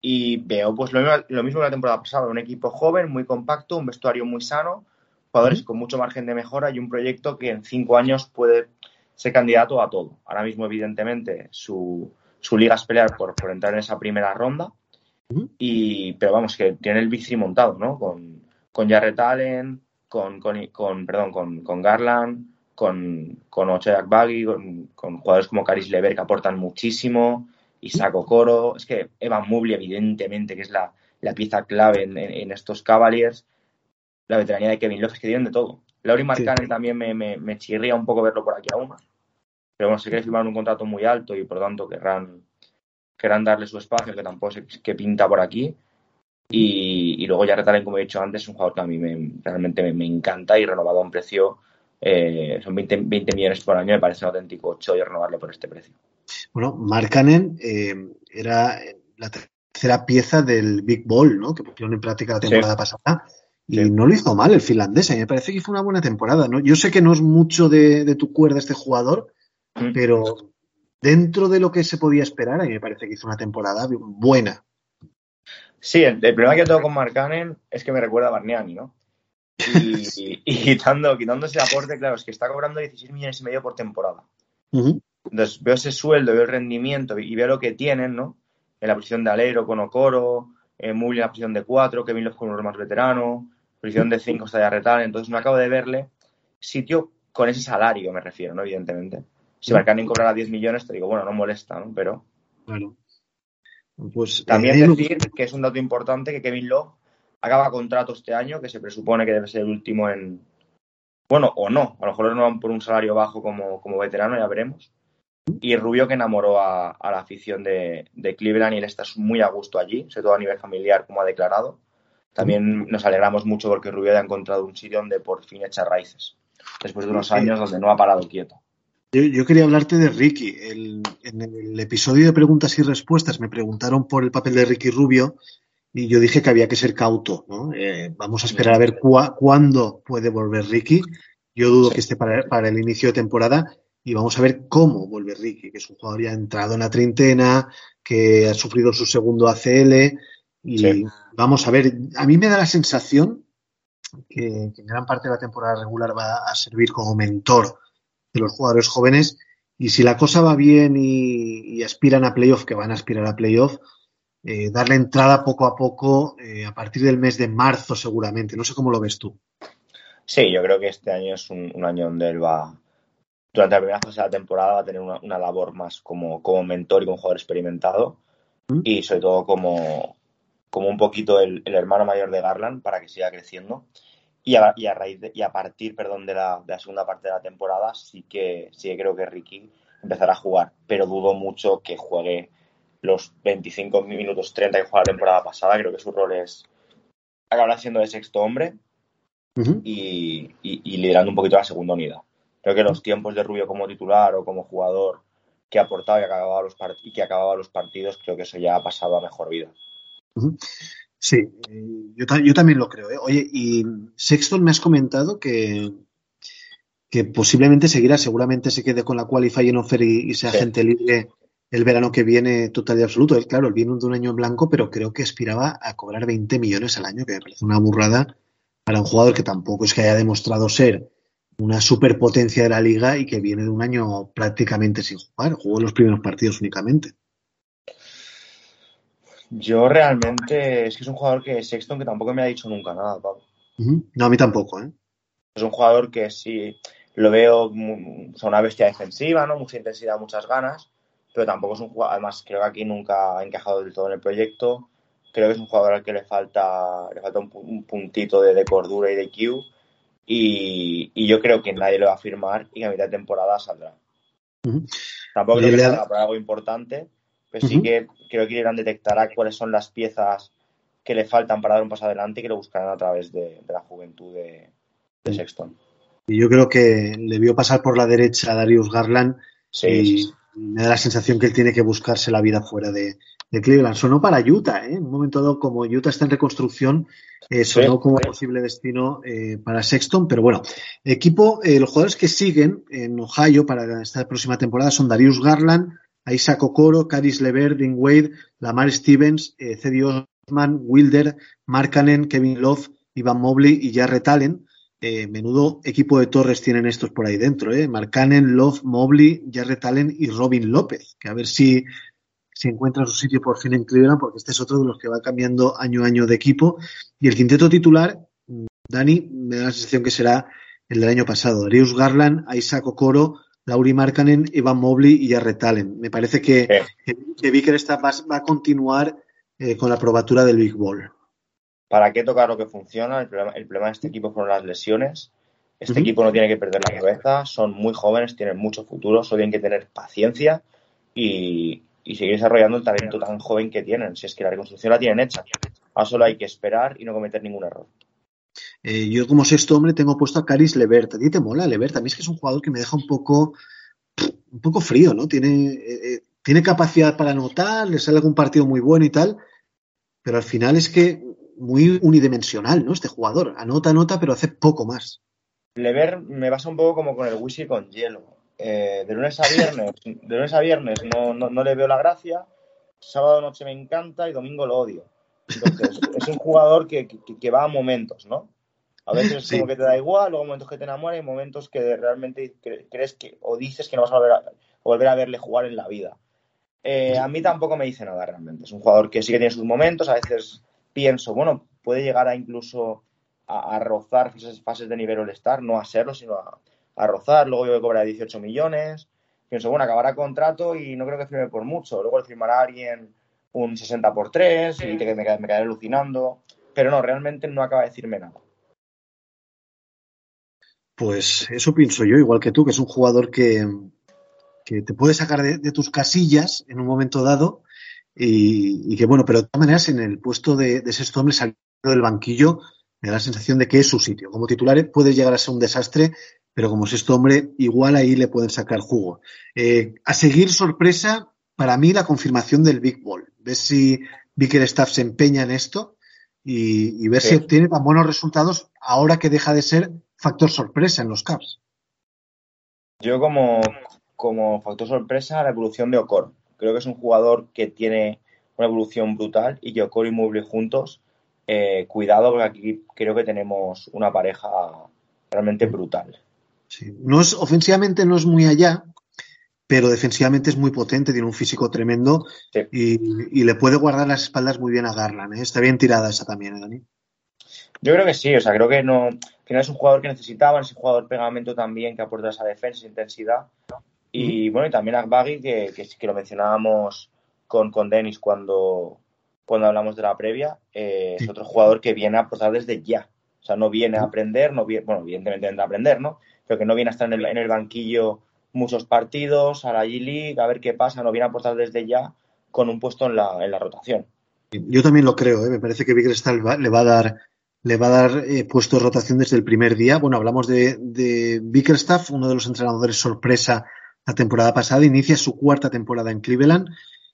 [SPEAKER 4] Y veo pues lo mismo, lo mismo que la temporada pasada, un equipo joven, muy compacto, un vestuario muy sano, jugadores con mucho margen de mejora y un proyecto que en cinco años puede ser candidato a todo. Ahora mismo, evidentemente, su, su liga es pelear por, por entrar en esa primera ronda. Y, pero vamos, que tiene el Big Three montado, ¿no? Con, con Jarrett Allen, con, con, con, perdón, con, con Garland, con, con Agbaji, con, con jugadores como Caris Lever que aportan muchísimo, Isaac Okoro, es que Evan Mobley, evidentemente, que es la, la pieza clave en, en, en estos Cavaliers, la veteranía de Kevin Love, es que tienen de todo. Laurie Markkanen también me, me, me chirría un poco verlo por aquí aún. Pero bueno, se quiere firmar un contrato muy alto y por lo tanto querrán, querrán darle su espacio, que tampoco sé que pinta por aquí. Y, y luego ya Allen, como he dicho antes, es un jugador que a mí me, realmente me, me encanta y renovado a un precio, eh, son 20, 20, millones por año, me parece un auténtico chollo renovarle por este precio.
[SPEAKER 2] Bueno, Markkanen eh, era la tercera pieza del Big Ball, ¿no? Que pusieron en práctica la temporada sí. pasada. Y sí. no lo hizo mal el finlandés. A mí me parece que fue una buena temporada. ¿no? Yo sé que no es mucho de, de tu cuerda este jugador, mm. pero dentro de lo que se podía esperar, a mí me parece que hizo una temporada buena.
[SPEAKER 4] Sí, el, el problema que tengo con Markkanen es que me recuerda a Barniani, ¿no? Y, <laughs> y, y quitando, quitando, ese aporte, claro, es que está cobrando 16 millones y medio por temporada.
[SPEAKER 2] Uh -huh.
[SPEAKER 4] Entonces veo ese sueldo, veo el rendimiento y veo lo que tienen, ¿no? En la posición de alero con Okoro, eh, Muli en la posición de 4, Kevin Love con uno más veterano, posición de 5 está ya retal, entonces no acabo de verle sitio con ese salario, me refiero, ¿no? Evidentemente. Si Markkanen cobrara 10 millones, te digo, bueno, no molesta, ¿no? Pero.
[SPEAKER 2] Bueno. Pues,
[SPEAKER 4] También eh, decir que es un dato importante que Kevin Love acaba contrato este año, que se presupone que debe ser el último en. Bueno, o no, a lo mejor no van por un salario bajo como, como veterano, ya veremos. Y Rubio que enamoró a, a la afición de, de, Cleveland y él está muy a gusto allí, sobre todo a nivel familiar, como ha declarado. También nos alegramos mucho porque Rubio haya encontrado un sitio donde por fin echa raíces, después de unos años donde no ha parado quieto.
[SPEAKER 2] Yo, yo quería hablarte de Ricky. El, en el episodio de preguntas y respuestas me preguntaron por el papel de Ricky Rubio y yo dije que había que ser cauto. ¿no? Eh, vamos a esperar a ver cu cuándo puede volver Ricky. Yo dudo sí. que esté para, para, el inicio de temporada y vamos a ver cómo vuelve Ricky, que es un jugador ya entrado en la treintena, que ha sufrido su segundo ACL y sí. vamos a ver. A mí me da la sensación que, en gran parte de la temporada regular va a servir como mentor de los jugadores jóvenes. Y si la cosa va bien y, aspiran a playoff, que van a aspirar a playoff, eh, darle entrada poco a poco eh, a partir del mes de marzo seguramente. No sé cómo lo ves tú.
[SPEAKER 4] Sí, yo creo que este año es un, año donde él va, durante la primera fase de la temporada, va a tener una, labor más como, como mentor y como jugador experimentado ¿Mm? y sobre todo como, como un poquito el, hermano mayor de Garland para que siga creciendo. Y a, y a raíz y a partir perdón, de, la, de la segunda parte de la temporada sí que, sí que creo que Ricky empezará a jugar, pero dudo mucho que juegue los 25 minutos 30 que jugó la temporada pasada. Creo que su rol es acabar siendo de sexto hombre y, liderando un poquito la segunda unidad. Creo que los tiempos de Rubio como titular o como jugador que aportaba y, acababa los y que acababa los partidos, creo que eso ya ha pasado a mejor vida.
[SPEAKER 2] Sí, eh, yo, también lo creo. ¿eh? Oye, y Sexton me has comentado que, que posiblemente seguirá, seguramente se quede con la qualifying offer y, y sea gente libre el verano que viene total y absoluto. Él, claro, él viene de un año en blanco, pero creo que aspiraba a cobrar 20 millones al año, que me parece una burrada para un jugador que tampoco es que haya demostrado ser una superpotencia de la liga y que viene de un año prácticamente sin jugar. Jugó los primeros partidos únicamente.
[SPEAKER 4] Yo realmente es que es un jugador que Sexton que tampoco me ha dicho nunca nada, Pablo.
[SPEAKER 2] No, a mí tampoco, ¿eh?
[SPEAKER 4] Es un jugador que sí lo veo una bestia defensiva, ¿no? Mucha intensidad, muchas ganas, pero tampoco es un jugador, además creo que aquí nunca ha encajado del todo en el proyecto. Creo que es un jugador al que le falta, le falta un, puntito de, cordura y de Q. Y, yo creo que nadie lo va a firmar y que a mitad de temporada saldrá. Tampoco creo que sea algo importante, pero sí que creo que irán detectará cuáles son las piezas que le faltan para dar un paso adelante y que lo buscarán a través de, la juventud de, Sexton.
[SPEAKER 2] Y yo creo que le vio pasar por la derecha a Darius Garland y me da la sensación que él tiene que buscarse la vida fuera de, Cleveland. Sonó para Utah, ¿eh? En un momento dado, como Utah está en reconstrucción, eh, sonó como posible destino eh, para Sexton, pero bueno, equipo, los jugadores que siguen en Ohio para esta próxima temporada son Darius Garland, Isaac Okoro, Caris Levert, Wade, Lamar Stevens, eh, Cedi Osman, Wilder, Markanen, Kevin Love, Ivan Mobley y Jarrett Allen. Eh, menudo equipo de torres tienen estos por ahí dentro, ¿eh? Markanen, Love, Mobley, Jarrett Allen y Robin López, que a ver si, si encuentra su sitio por fin en Cleveland, porque este es otro de los que va cambiando año a año de equipo. Y el quinteto titular, Dani, me da la sensación que será el del año pasado. Darius Garland, Isaac Okoro, Lauri Markkanen, Evan Mobley y Jarrett Allen. Me parece que, que, Vicker está, va, a continuar eh, con la probatura del Big Ball.
[SPEAKER 4] ¿Para qué tocar lo que funciona? El problema, de este equipo fueron las lesiones. Este equipo no tiene que perder la cabeza, son muy jóvenes, tienen mucho futuro, solo tienen que tener paciencia y, seguir desarrollando el talento tan joven que tienen. Si es que la reconstrucción la tienen hecha, ahora solo hay que esperar y no cometer ningún error.
[SPEAKER 2] Eh, yo como sexto hombre tengo puesto a Caris Levert. ¿A ti te mola Levert? A mí es que es un jugador que me deja un poco, un poco frío, ¿no? Tiene, eh, eh, tiene capacidad para anotar, le sale algún partido muy bueno y tal, pero al final es que muy unidimensional, ¿no? Este jugador. Anota, anota, pero hace poco más.
[SPEAKER 4] Levert me pasa un poco como con el whisky con hielo. de lunes a viernes, de lunes a viernes no, no, le veo la gracia, sábado noche me encanta y domingo lo odio. Entonces, es un jugador que, que, va a momentos, ¿no? A veces es como que te da igual, luego momentos que te enamoran y momentos que realmente crees que o dices que no vas a volver a, volver a verle jugar en la vida. Eh, a mí tampoco me dice nada realmente. Es un jugador que sí que tiene sus momentos. A veces pienso, bueno, puede llegar a incluso a, rozar esas fases de nivel All-Star, no a serlo, sino a, rozar. Luego yo voy a cobrar 18 millones. Pienso, bueno, acabará contrato y no creo que firme por mucho. Luego le firmará a alguien un 60 por 3 y que me, me quedaré alucinando. Pero no, realmente no acaba de decirme nada.
[SPEAKER 2] Pues eso pienso yo, igual que tú, que es un jugador que, te puede sacar de, tus casillas en un momento dado y, que, bueno, pero de todas maneras en el puesto de, de sexto hombre saliendo del banquillo me da la sensación de que es su sitio. Como titular puede llegar a ser un desastre, pero como sexto hombre igual ahí le pueden sacar jugo. Eh, a seguir sorpresa, para mí la confirmación del Big Ball. Ver si Vicker Staff se empeña en esto y, ver si obtiene tan buenos resultados ahora que deja de ser factor sorpresa en los Caps.
[SPEAKER 4] Yo como, como factor sorpresa la evolución de Ocor. Creo que es un jugador que tiene una evolución brutal y que Ocor y Mobley juntos eh, cuidado porque aquí creo que tenemos una pareja realmente brutal.
[SPEAKER 2] Sí. No es, ofensivamente no es muy allá, pero defensivamente es muy potente, tiene un físico tremendo
[SPEAKER 4] Sí.
[SPEAKER 2] y, y le puede guardar las espaldas muy bien a Garland. ¿eh? Está bien tirada esa también, ¿eh, Dani?
[SPEAKER 4] Yo creo que sí, o sea, creo que no, que no es un jugador que necesitaban, es un jugador pegamento también que aporta esa defensa, intensidad. Y bueno, y también Akbagi, que, que, que lo mencionábamos con, con Dennis cuando, cuando hablamos de la previa, eh, es otro jugador que viene a aportar desde ya. O sea, no viene a aprender, no viene, bueno, evidentemente viene a aprender, ¿no? Pero que no viene a estar en el, en el banquillo muchos partidos, a la G-League, a ver qué pasa, no viene a aportar desde ya con un puesto en la, en la rotación.
[SPEAKER 2] Yo también lo creo, ¿eh? me parece que va, le va a dar le va a dar eh, puesto de rotación desde el primer día. Bueno, hablamos de, de Bickerstaff, uno de los entrenadores sorpresa la temporada pasada, inicia su cuarta temporada en Cleveland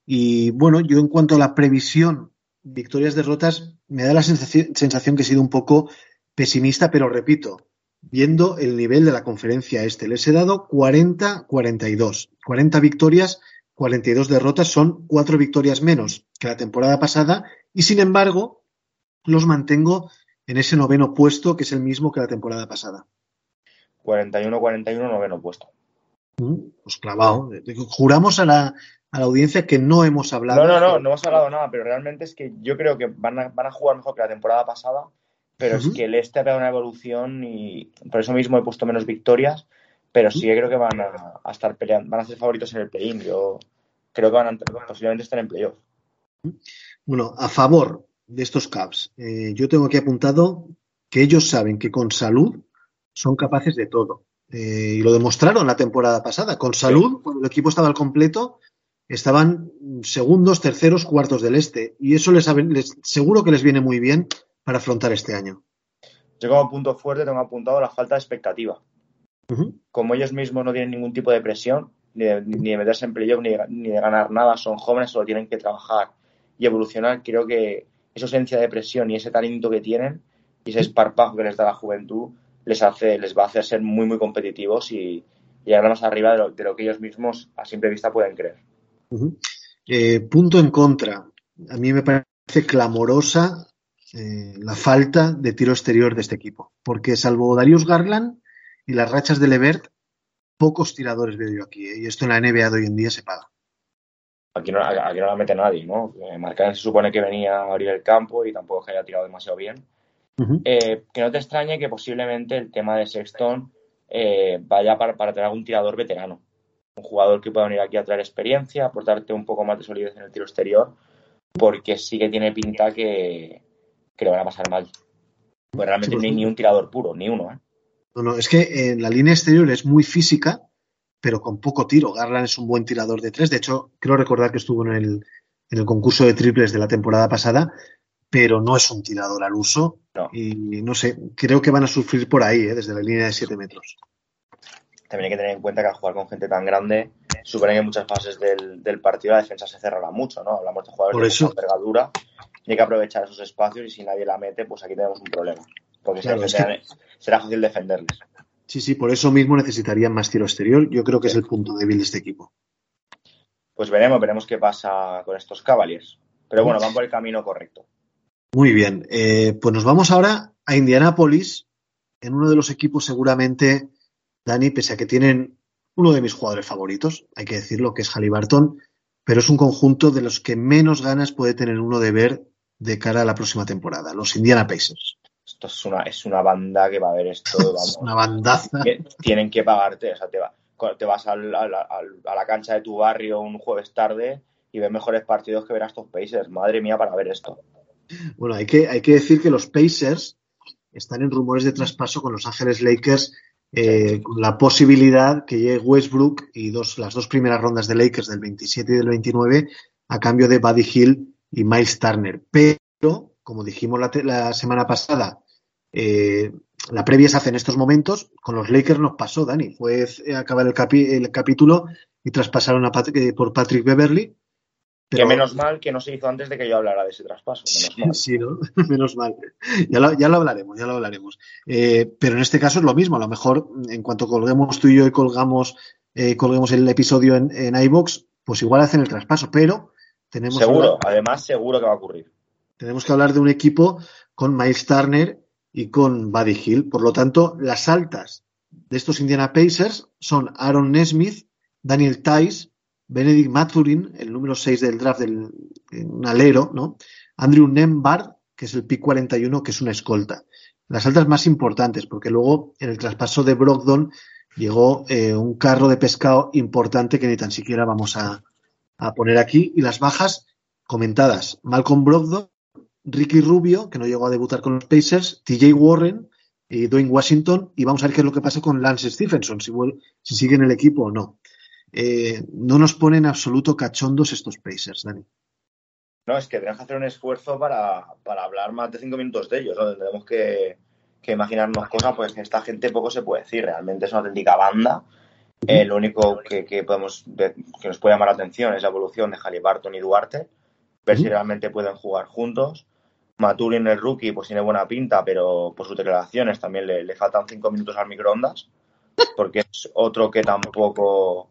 [SPEAKER 2] y bueno, yo en cuanto a la previsión, victorias, derrotas, me da la sensación, sensación que he sido un poco pesimista, pero repito, viendo el nivel de la conferencia este, les he dado 40-42, 40 victorias, 42 derrotas, son cuatro victorias menos que la temporada pasada y sin embargo los mantengo en ese noveno puesto que es el mismo que la temporada pasada.
[SPEAKER 4] 41-41 noveno puesto.
[SPEAKER 2] Pues clavado. Juramos a la, a la audiencia que no hemos hablado.
[SPEAKER 4] No, no, no, no hemos hablado nada, pero realmente es que yo creo que van a, van a jugar mejor que la temporada pasada, pero uh -huh. es que el este ha pegado una evolución y por eso mismo he puesto menos victorias, pero sí que creo que van a, a estar peleando, van a ser favoritos en el play-in. Yo creo que van a posiblemente estar en playoff.
[SPEAKER 2] Bueno, a favor de estos Cavs, eh, yo tengo aquí apuntado que ellos saben que con salud son capaces de todo. Eh, y lo demostraron la temporada pasada. Con salud, sí. cuando el equipo estaba al completo, estaban segundos, terceros, cuartos del este. Y eso les, les, seguro que les viene muy bien para afrontar este año.
[SPEAKER 4] Yo como punto fuerte tengo apuntado la falta de expectativa. Uh -huh. Como ellos mismos no tienen ningún tipo de presión, ni de, ni de meterse en playoff, ni, de, ni de ganar nada, son jóvenes, solo tienen que trabajar y evolucionar. Creo que esa ausencia de presión y ese talento que tienen y ese esparpajo que les da la juventud les hace les va a hacer ser muy muy competitivos y llegar más arriba de lo, de lo que ellos mismos a simple vista pueden creer.
[SPEAKER 2] Uh -huh. eh, punto en contra. A mí me parece clamorosa eh, la falta de tiro exterior de este equipo, porque salvo Darius Garland y las rachas de Levert, pocos tiradores veo yo aquí, ¿eh? y esto en la NBA de hoy en día se paga.
[SPEAKER 4] Aquí no, aquí no la mete nadie, ¿no? Eh, Marcán se supone que venía a abrir el campo y tampoco que haya tirado demasiado bien. Uh -huh. eh, que no te extrañe que posiblemente el tema de Sexton eh, vaya para, para tener algún tirador veterano. Un jugador que pueda venir aquí a traer experiencia, aportarte un poco más de solidez en el tiro exterior, porque sí que tiene pinta que, que le van a pasar mal. Pues realmente sí, pues, no hay ni un tirador puro, ni uno, ¿eh?
[SPEAKER 2] No, no, es que en la línea exterior es muy física, pero con poco tiro. Garland es un buen tirador de tres. De hecho, creo recordar que estuvo en el, en el concurso de triples de la temporada pasada, pero no es un tirador al uso.
[SPEAKER 4] No.
[SPEAKER 2] Y no sé, creo que van a sufrir por ahí, ¿eh? desde la línea de 7 metros.
[SPEAKER 4] También hay que tener en cuenta que al jugar con gente tan grande, supone que en muchas fases del, del partido la defensa se cerrará mucho, ¿no? Hablamos de jugadores
[SPEAKER 2] por eso.
[SPEAKER 4] de envergadura y hay que aprovechar esos espacios y si nadie la mete, pues aquí tenemos un problema. Porque claro, será, es que... será fácil defenderles.
[SPEAKER 2] Sí, sí, por eso mismo necesitarían más tiro exterior. Yo creo que es el punto débil de este equipo.
[SPEAKER 4] Pues veremos, veremos qué pasa con estos Cavaliers. Pero bueno, van por el camino correcto.
[SPEAKER 2] Muy bien, eh, pues nos vamos ahora a Indianápolis, en uno de los equipos seguramente, Dani, pese a que tienen uno de mis jugadores favoritos, hay que decirlo, que es Halliburton, pero es un conjunto de los que menos ganas puede tener uno de ver de cara a la próxima temporada, los Indiana Pacers.
[SPEAKER 4] Esto es una, es una banda que va a ver esto. <laughs> Vamos,
[SPEAKER 2] es una bandaza.
[SPEAKER 4] Que tienen que pagarte, o sea, te, va, te vas al, al, al, a la cancha de tu barrio un jueves tarde y ves mejores partidos que ver a estos Pacers. Madre mía, para ver esto.
[SPEAKER 2] Bueno, hay que, hay que decir que los Pacers están en rumores de traspaso con Los Ángeles Lakers, eh, con la posibilidad que llegue Westbrook y dos, las dos primeras rondas de Lakers del 27 y del 29 a cambio de Buddy Hill y Miles Turner. Pero, como dijimos la, la semana pasada, eh, la previa se hace en estos momentos. Con los Lakers nos pasó, Dani. Fue acabar el, capi, el capítulo y traspasaron a Pat, eh, por Patrick Beverly.
[SPEAKER 4] Pero... Que menos mal que no se hizo antes de que yo hablara de ese traspaso. Menos mal.
[SPEAKER 2] Sí, ¿no? <laughs> menos mal. Ya lo, ya lo, hablaremos, ya lo hablaremos. Eh, pero en este caso es lo mismo. A lo mejor, en cuanto colguemos tú y yo y colgamos, eh, colguemos el episodio en, en iBox, pues igual hacen el traspaso. Pero tenemos.
[SPEAKER 4] Seguro, además, seguro que va a ocurrir.
[SPEAKER 2] Tenemos que hablar de un equipo con Miles Turner y con Buddy Hill. Por lo tanto, las altas de estos Indiana Pacers son Aaron Nesmith, Daniel Tice, Benedict Mathurin, el número 6 del draft del un alero, ¿no? Andrew Nembard, que es el pick 41, que es una escolta. Las altas más importantes, porque luego en el traspaso de Brogdon llegó eh, un carro de pescado importante que ni tan siquiera vamos a, a poner aquí. Y las bajas comentadas. Malcolm Brogdon, Ricky Rubio, que no llegó a debutar con los Pacers, TJ Warren y Dwayne Washington. Y vamos a ver qué es lo que pasa con Lance Stephenson, si, si sigue en el equipo o no. Eh, no nos ponen absoluto cachondos estos Pacers, Dani.
[SPEAKER 4] No, es que tenemos que hacer un esfuerzo para, para hablar más de cinco minutos de ellos, ¿no? Tenemos que, que imaginarnos cosas, pues esta gente poco se puede decir, realmente es una auténtica banda. Eh, lo único que, que, podemos ver, que nos puede llamar la atención es la evolución de Halliburton y Duarte, ver si realmente pueden jugar juntos. Maturin, el rookie, pues tiene buena pinta, pero por sus declaraciones también le, le faltan cinco minutos al microondas, <laughs> porque es otro que tampoco,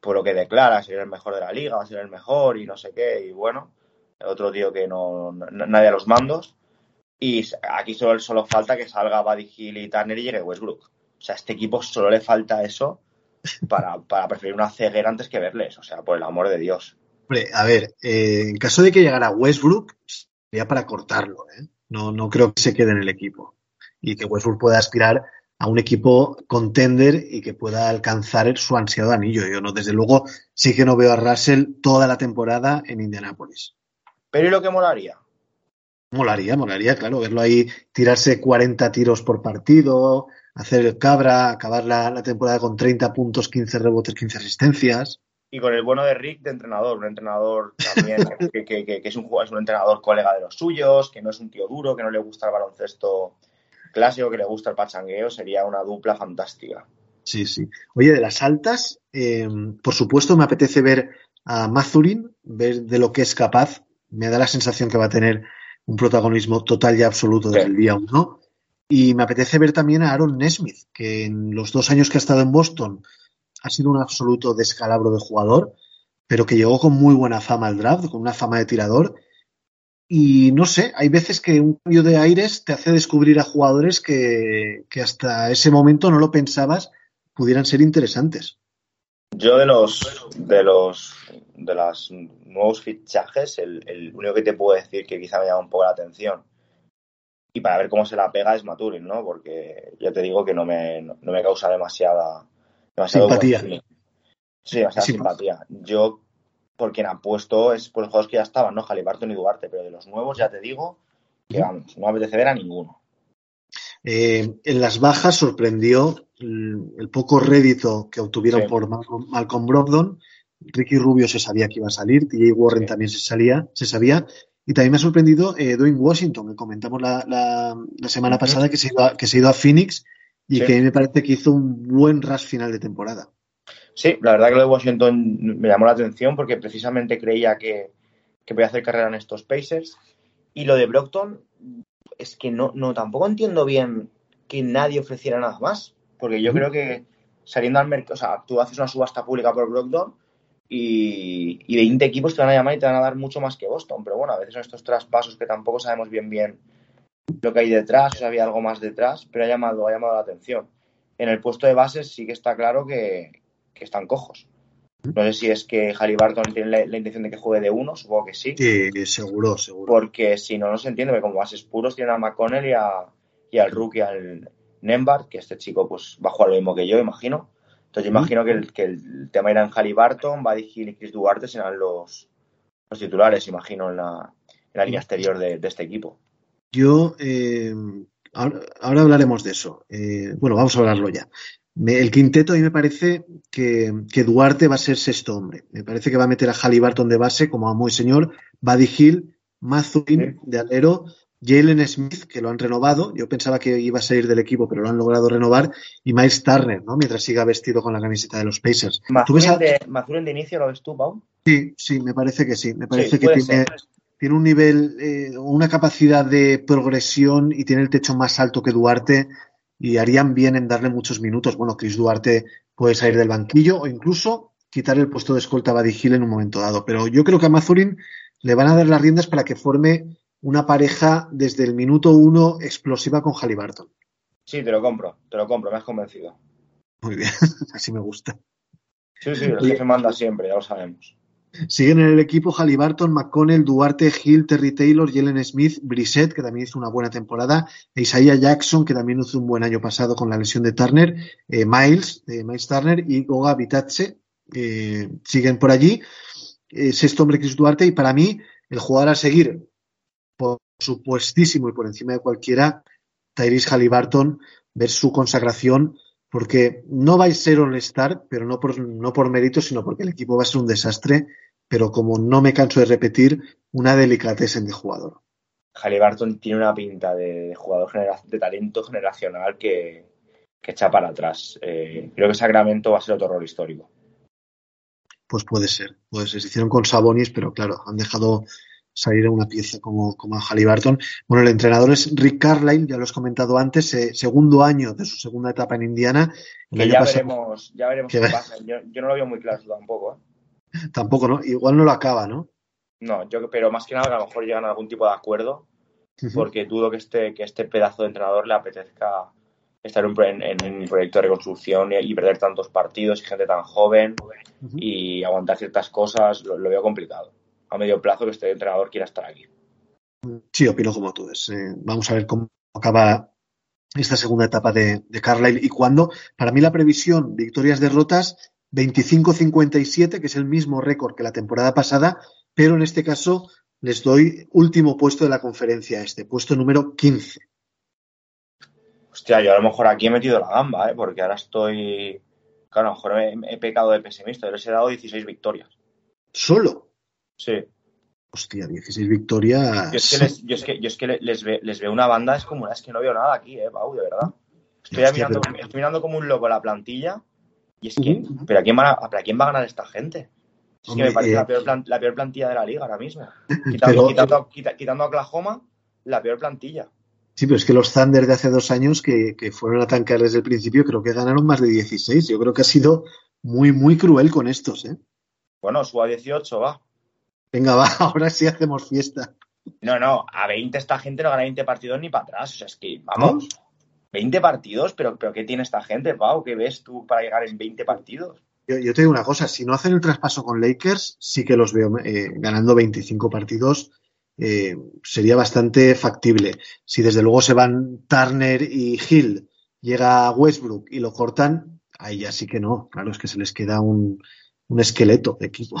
[SPEAKER 4] por lo que declara, sería el mejor de la liga, ser el mejor y no sé qué, y bueno, otro tío que no, no nadie a los mandos. Y aquí solo, solo falta que salga Buddy Hill y Turner y llegue Westbrook. O sea, a este equipo solo le falta eso para, para preferir una ceguera antes que verles. O sea, por el amor de Dios.
[SPEAKER 2] Hombre, a ver, eh, en caso de que llegara Westbrook, sería para cortarlo. ¿eh? No, no creo que se quede en el equipo. Y que Westbrook pueda aspirar a un equipo contender y que pueda alcanzar su ansiado anillo. Yo no, desde luego, sí que no veo a Russell toda la temporada en Indianápolis.
[SPEAKER 4] Pero ¿y lo que molaría?
[SPEAKER 2] Molaría, molaría, claro, verlo ahí tirarse 40 tiros por partido, hacer el cabra, acabar la, la, temporada con 30 puntos, 15 rebotes, 15 asistencias.
[SPEAKER 4] Y con el bueno de Rick de entrenador, un entrenador también <laughs> que, que, que, que, es, un, es un entrenador colega de los suyos, que no es un tío duro, que no le gusta el baloncesto clásico, que le gusta el pachangueo, sería una dupla fantástica.
[SPEAKER 2] Sí, sí. Oye, de las altas, eh, por supuesto me apetece ver a Mazurin, ver de lo que es capaz. Me da la sensación que va a tener un protagonismo total y absoluto desde el día uno. Y me apetece ver también a Aaron Nesmith, que en los dos años que ha estado en Boston ha sido un absoluto descalabro de jugador, pero que llegó con muy buena fama al draft, con una fama de tirador. Y no sé, hay veces que un cambio de aires te hace descubrir a jugadores que, hasta ese momento no lo pensabas pudieran ser interesantes.
[SPEAKER 4] Yo de los de los de los nuevos fichajes, el, el, único que te puedo decir que quizá me llama un poco la atención y para ver cómo se la pega es Maturin, ¿no? Porque ya te digo que no me, no, no me causa demasiada, demasiada
[SPEAKER 2] simpatía.
[SPEAKER 4] Sí, demasiada simpatía. Yo, por quien apuesto es por los juegos que ya estaban, ¿no? Jalibarton y Duarte, pero de los nuevos ya te digo que vamos, no apetece ver a ninguno.
[SPEAKER 2] Eh, en las bajas sorprendió el, el poco rédito que obtuvieron sí. por Malcolm, Malcolm, Brogdon. Ricky Rubio se sabía que iba a salir, TJ Warren sí. también se, salía, se sabía. Y también me ha sorprendido eh, Dwayne Washington, que comentamos la, la, la semana pasada que se, iba, que se ha ido a Phoenix y sí. que a mí me parece que hizo un buen rush final de temporada.
[SPEAKER 4] Sí, la verdad que lo de Washington me llamó la atención porque precisamente creía que, que podía hacer carrera en estos Pacers. Y lo de Brockton, es que no, no tampoco entiendo bien que nadie ofreciera nada más. Porque yo uh -huh. creo que saliendo al mercado, o sea, tú haces una subasta pública por Brockton y, y 20 equipos te van a llamar y te van a dar mucho más que Boston. Pero bueno, a veces son estos traspasos que tampoco sabemos bien bien lo que hay detrás, o sea, había algo más detrás, pero ha llamado, ha llamado la atención. En el puesto de bases sí que está claro que, que están cojos. No sé si es que Halliburton tiene la, la, intención de que juegue de uno, supongo que sí.
[SPEAKER 2] Sí, seguro, seguro.
[SPEAKER 4] Porque si no, no se entiende, porque como bases puros tienen a McConnell y, a, y al rookie, al Nembard, que este chico pues va a jugar lo mismo que yo, imagino. Entonces yo imagino que el, que el tema irá en Halliburton, Buddy Hill y Chris Duarte serán los, los titulares, imagino, en la, en la línea exterior de, de este equipo.
[SPEAKER 2] Yo, eh, ahora, ahora, hablaremos de eso. Eh, bueno, vamos a hablarlo ya. Me, el quinteto a mí me parece que, que, Duarte va a ser sexto hombre. Me parece que va a meter a Halliburton de base como a muy señor, Buddy Hill, Mazuin sí. de alero, Jalen Smith, que lo han renovado. Yo pensaba que iba a salir del equipo, pero lo han logrado renovar. Y Miles Turner, ¿no? Mientras siga vestido con la camiseta de los Pacers.
[SPEAKER 4] ¿Mazurin, a... de, ¿Mazurin de inicio lo ves tú, Pau?
[SPEAKER 2] Sí, sí, me parece que sí. Me parece sí, que tiene, tiene un nivel, eh, una capacidad de progresión y tiene el techo más alto que Duarte y harían bien en darle muchos minutos. Bueno, Chris Duarte puede salir del banquillo o incluso quitar el puesto de escolta a Buddy Hill en un momento dado. Pero yo creo que a Mazurin le van a dar las riendas para que forme una pareja desde el minuto uno explosiva con Halliburton.
[SPEAKER 4] Sí, te lo compro, te lo compro, me has convencido.
[SPEAKER 2] Muy bien, <laughs> así me gusta.
[SPEAKER 4] Sí, sí, el jefe manda siempre, ya lo sabemos.
[SPEAKER 2] Siguen en el equipo Halliburton, McConnell, Duarte, Hill, Terry Taylor, Jalen Smith, Brissett, que también hizo una buena temporada, e Isaiah Jackson, que también hizo un buen año pasado con la lesión de Turner, eh, Miles, eh, Miles Turner y Goga Vitace, eh, siguen por allí. sexto hombre Chris Duarte, y para mí, el jugador a seguir, supuestísimo y por encima de cualquiera, Tyrese Halliburton, ver su consagración, porque no va a ser All-Star, pero no por, no por mérito, sino porque el equipo va a ser un desastre pero como no me canso de repetir, una delicatessen de jugador.
[SPEAKER 4] Halliburton tiene una pinta de, jugador de talento generacional que, echa para atrás. Eh, creo que Sacramento va a ser otro rol histórico.
[SPEAKER 2] Pues puede ser, puede ser. Se hicieron con Sabonis, pero claro, han dejado salir a una pieza como, como a Halliburton. Bueno, el entrenador es Rick Carlisle, ya lo has comentado antes, eh, segundo año de su segunda etapa en Indiana.
[SPEAKER 4] ya, veremos, ya veremos qué pasa. Yo, yo, no lo veo muy claro tampoco. ¿eh?
[SPEAKER 2] Tampoco, ¿no? Igual no lo acaba, ¿no?
[SPEAKER 4] No, yo pero más que nada que a lo mejor llegan a algún tipo de acuerdo, porque dudo que este, que este pedazo de entrenador le apetezca estar en, un proyecto de reconstrucción y, perder tantos partidos y gente tan joven y aguantar ciertas cosas, lo, veo complicado. A medio plazo que este entrenador quiera estar aquí.
[SPEAKER 2] Sí, opino como tú. Es, eh, vamos a ver cómo acaba esta segunda etapa de, de Carlisle y cuándo. Para mí la previsión, victorias, derrotas, 25-57, que es el mismo récord que la temporada pasada, pero en este caso les doy último puesto de la conferencia, este puesto número 15.
[SPEAKER 4] Hostia, yo a lo mejor aquí he metido la gamba, ¿eh? porque ahora estoy. Claro, a lo mejor he, pecado de pesimista. Yo les he dado 16 victorias.
[SPEAKER 2] ¿Solo?
[SPEAKER 4] Sí.
[SPEAKER 2] Hostia, 16 victorias.
[SPEAKER 4] Yo es que, les, yo es que, yo es que les, les, veo una banda, es como, es que no veo nada aquí, ¿eh, Pau? De verdad. Estoy, mirando, estoy mirando como un loco la plantilla y es que, ¿pero a quién, va a, quién va a ganar esta gente? Es que me parece eh, la, peor plantilla de la liga ahora mismo. <laughs> Quitando, a Oklahoma, la peor plantilla.
[SPEAKER 2] Sí, pero es que los Thunder de hace dos años que, fueron a tancar desde el principio, creo que ganaron más de 16. Yo creo que ha sido muy, muy cruel con estos, ¿eh?
[SPEAKER 4] Bueno, suba 18, va.
[SPEAKER 2] Venga, va, <laughs> ahora sí hacemos fiesta.
[SPEAKER 4] No, no, a 20 esta gente no gana 20 partidos ni para atrás. O sea, es que, vamos. 20 partidos, pero, pero ¿qué tiene esta gente, Pau? ¿Qué ves tú para llegar en 20 partidos?
[SPEAKER 2] Yo, te digo una cosa, si no hacen el traspaso con Lakers, sí que los veo eh, ganando 25 partidos. Eh, sería bastante factible. Si desde luego se van Turner y Hill, llega Westbrook y lo cortan, ahí ya sí que no. Claro, es que se les queda un, esqueleto de equipo.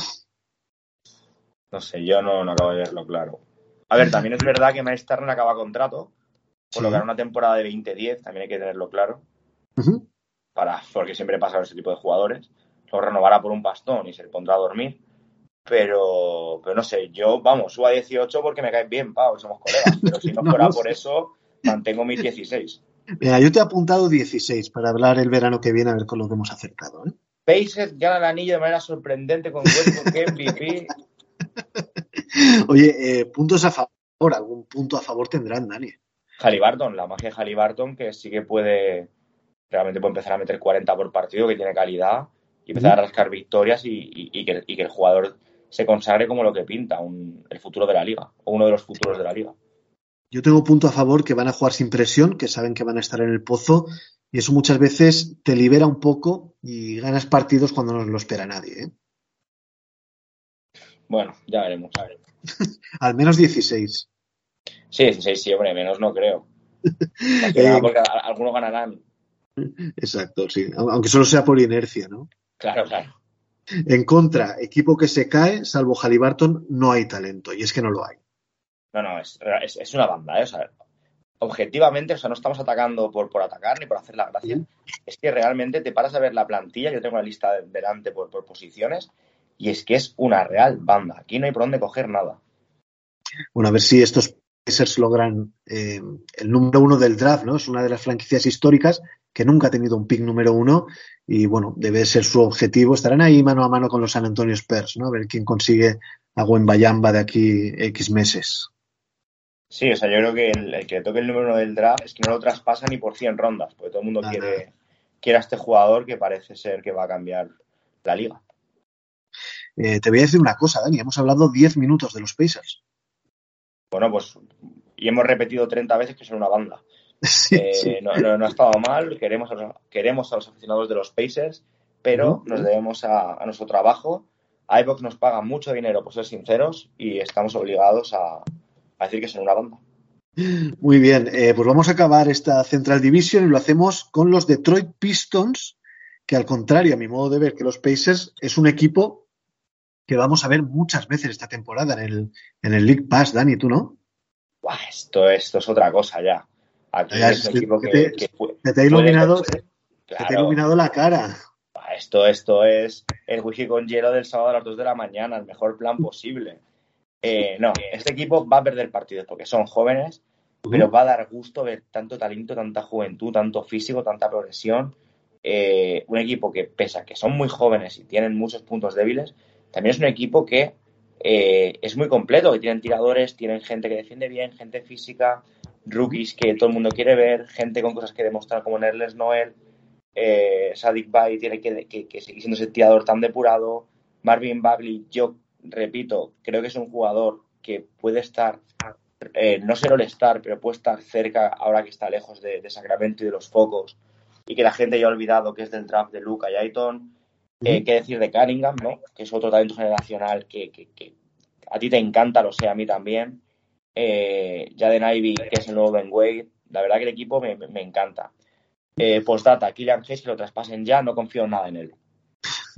[SPEAKER 4] No sé, yo no, acabo de verlo claro. A ver, también es verdad que Miles Turner acaba contrato por lo que una temporada de 2010, también hay que tenerlo claro, para, porque siempre pasa con ese tipo de jugadores. Lo renovará por un pastón y se le pondrá a dormir. Pero, pero no sé, yo, vamos, subo a 18 porque me caes bien, Pau, somos colegas. <laughs> Pero si no, fuera por eso, mantengo mis 16.
[SPEAKER 2] Mira, yo te he apuntado 16 para hablar el verano que viene a ver con lo que hemos acercado. ¿eh?
[SPEAKER 4] Pacers gana el anillo de manera sorprendente con Westbrook <laughs> MVP. <laughs>
[SPEAKER 2] Oye, eh, puntos a favor, algún punto a favor tendrán, Dani.
[SPEAKER 4] Halliburton, la magia de Halliburton, que sí que puede, realmente puede empezar a meter 40 por partido, que tiene calidad, y empezar a rascar victorias y, que, el jugador se consagre como lo que pinta, el futuro de la liga, o uno de los futuros de la liga.
[SPEAKER 2] Yo tengo punto a favor que van a jugar sin presión, que saben que van a estar en el pozo, y eso muchas veces te libera un poco y ganas partidos cuando no lo espera nadie. ¿eh?
[SPEAKER 4] Bueno, ya veremos. <laughs>
[SPEAKER 2] Al menos 16.
[SPEAKER 4] Sí, sí, sí, hombre, menos no creo. <laughs> Eh, porque algunos ganarán.
[SPEAKER 2] Exacto, sí. Aunque solo sea por inercia, ¿no?
[SPEAKER 4] Claro, claro.
[SPEAKER 2] En contra, equipo que se cae, salvo Halliburton, no hay talento. Y es que no lo hay.
[SPEAKER 4] No, no, es, es, una banda, ¿eh? O sea, objetivamente, o sea, no estamos atacando por, por atacar ni por hacer la gracia. Es que realmente te paras a ver la plantilla, yo tengo la lista delante por, por posiciones, y es que es una real banda. Aquí no hay por dónde coger nada.
[SPEAKER 2] Bueno, a ver si estos Pacers logran eh, el número uno del draft, ¿no? Es una de las franquicias históricas que nunca ha tenido un pick número uno y, bueno, debe ser su objetivo. Estarán ahí mano a mano con los San Antonio Spurs, ¿no? A ver quién consigue a Bayamba de aquí X meses.
[SPEAKER 4] Sí, o sea, yo creo que el, que toque el número uno del draft es que no lo traspasa ni por 100 rondas, porque todo el mundo quiere, quiere a este jugador que parece ser que va a cambiar la liga.
[SPEAKER 2] Eh, te voy a decir una cosa, Dani. Hemos hablado 10 minutos de los Pacers.
[SPEAKER 4] bueno, pues, y hemos repetido 30 veces que son una banda. <laughs> Eh, no, ha estado mal, queremos a, los, queremos a los aficionados de los Pacers, pero nos debemos a, nuestro trabajo. iVox nos paga mucho dinero, por ser sinceros, y estamos obligados a, decir que son una banda.
[SPEAKER 2] Muy bien, eh, pues vamos a acabar esta Central Division y lo hacemos con los Detroit Pistons, que al contrario, a mi modo de ver, que los Pacers es un equipo que vamos a ver muchas veces esta temporada en el, en el League Pass, Dani, ¿tú no?
[SPEAKER 4] esto, esto es otra cosa ya. Aquí es un equipo que,
[SPEAKER 2] te, ha iluminado, iluminado la cara.
[SPEAKER 4] Esto, esto es el whisky con hielo del sábado a las 2 de la mañana, el mejor plan posible. Eh, no, este equipo va a perder partidos porque son jóvenes, pero va a dar gusto ver tanto talento, tanta juventud, tanto físico, tanta progresión. Eh, un equipo que, pese a que son muy jóvenes y tienen muchos puntos débiles, también es un equipo que eh, es muy completo, que tienen tiradores, tienen gente que defiende bien, gente física, rookies que todo el mundo quiere ver, gente con cosas que demostrar como Nerles Noel, eh, Sadik Bay tiene que, seguir siendo ese tirador tan depurado, Marvin Bagley, yo repito, creo que es un jugador que puede estar, eh, no ser all-star, pero puede estar cerca ahora que está lejos de, Sacramento y de los focos, y que la gente ya ha olvidado que es del draft de Luca y Ayton. Eh, ¿Qué decir de Cunningham, ¿no? que es otro talento generacional que, que, a ti te encanta, lo sé a mí también eh, Jaden Ivy, que es el nuevo Ben Wade. La verdad que el equipo me, encanta. Eh, postdata, Kylian Hayes, que lo traspasen ya, no confío nada en él.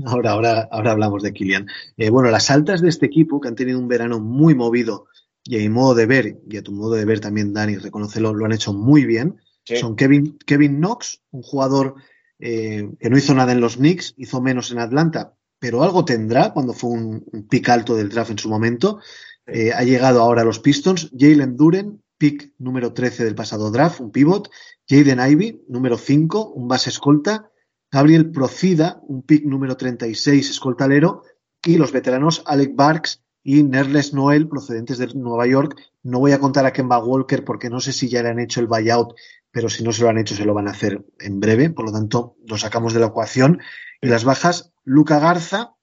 [SPEAKER 2] Ahora, ahora, ahora hablamos de Kylian. Eh, bueno, las altas de este equipo, que han tenido un verano muy movido, y a mi modo de ver, y a tu modo de ver también, Dani, reconocelo, lo han hecho muy bien. Son Kevin, Kevin Knox, un jugador eh, que no hizo nada en los Knicks, hizo menos en Atlanta, pero algo tendrá cuando fue un, pick alto del draft en su momento. Eh, ha llegado ahora a los Pistons. Jalen Duren, pick número 13 del pasado draft, un pivot. Jaden Ivy, número 5, un base escolta. Gabriel Procida, un pick número 36, escoltalero. Y los veteranos Alec Barks y Nerles Noel, procedentes de Nueva York. No voy a contar a Kemba Walker porque no sé si ya le han hecho el buyout, pero si no se lo han hecho, se lo van a hacer en breve. Por lo tanto, lo sacamos de la ecuación. Y las bajas, Luca Garza,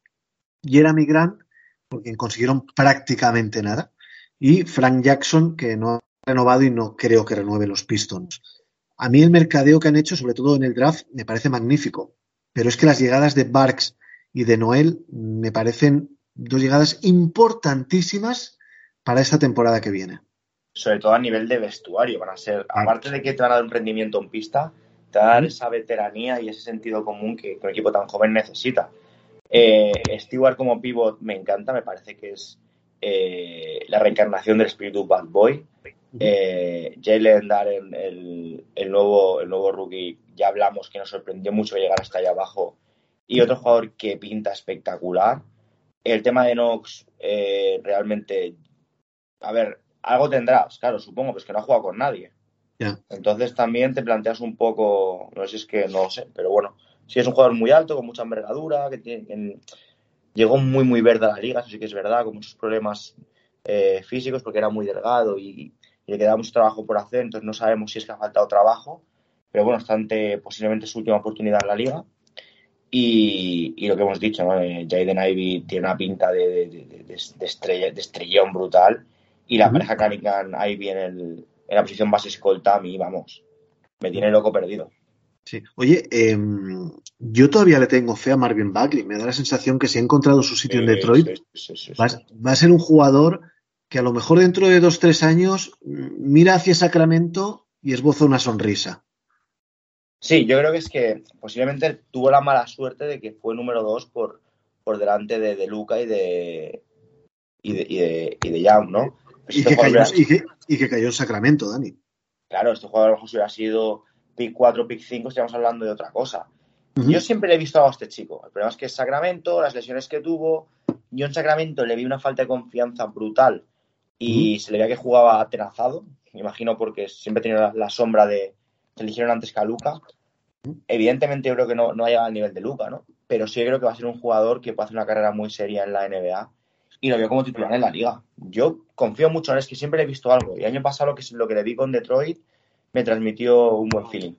[SPEAKER 2] Jeremy Grant porque consiguieron prácticamente nada. Y Frank Jackson, que no ha renovado y no creo que renueve los Pistons. A mí el mercadeo que han hecho, sobre todo en el draft, me parece magnífico. Pero es que las llegadas de Barks y de Noel me parecen dos llegadas importantísimas para esta temporada que viene.
[SPEAKER 4] Sobre todo a nivel de vestuario, van a ser, aparte de que te van a dar un rendimiento en pista, te van a dar esa veteranía y ese sentido común que un equipo tan joven necesita. Eh, Stewart como pivot me encanta, me parece que es eh, la reencarnación del espíritu Bad Boy. Eh, Jalen Darren, el, nuevo, el nuevo rookie, ya hablamos que nos sorprendió mucho llegar hasta allá abajo. Y otro jugador que pinta espectacular. El tema de Knox, eh, realmente, a ver, algo tendrás, claro, supongo, pues que no ha jugado con nadie. Entonces también te planteas un poco, no sé si es que no sé, pero bueno, Sí, es un jugador muy alto, con mucha envergadura, que, tiene, llegó muy, muy verde a la liga, eso sí que es verdad, con muchos problemas eh, físicos porque era muy delgado y, le quedaba mucho trabajo por hacer, entonces no sabemos si es que ha faltado trabajo, pero bueno, está ante posiblemente su última oportunidad en la liga. Y, lo que hemos dicho, ¿no? Eh, Jaden Ivy tiene una pinta de, estrella, de estrellón brutal y la pareja Cunningham Ivy en, el, en la posición base escolta a mí, vamos, me tiene loco perdido.
[SPEAKER 2] Sí. Oye, em, yo todavía le tengo fe a Marvin Bagley. Me da la sensación que si ha encontrado su sitio en Detroit, va, a ser un jugador que a lo mejor dentro de dos, tres años mm, mira hacia Sacramento y esboza una sonrisa.
[SPEAKER 4] Sí, yo creo que es que posiblemente tuvo la mala suerte de que fue número dos por, por delante de, de Luca y de, y de, y de, Young, ¿no?
[SPEAKER 2] Y, este que cayó, y, que, cayó, en Sacramento, Dani.
[SPEAKER 4] Claro, este jugador a lo mejor hubiera sido pick 4, pick 5, estamos hablando de otra cosa. Yo siempre le he visto a este chico. El problema es que es Sacramento, las lesiones que tuvo. Yo en Sacramento le vi una falta de confianza brutal y se le veía que jugaba atenazado. Me imagino porque siempre tenía la, sombra de que eligieron antes que a Luca. Evidentemente yo creo que no, no ha llegado al nivel de Luca, ¿no? Pero sí creo que va a ser un jugador que puede hacer una carrera muy seria en la NBA y lo veo como titular en la liga. Yo confío mucho en él, es que siempre he visto algo. Y año pasado lo que, lo que le vi con Detroit me transmitió un buen feeling.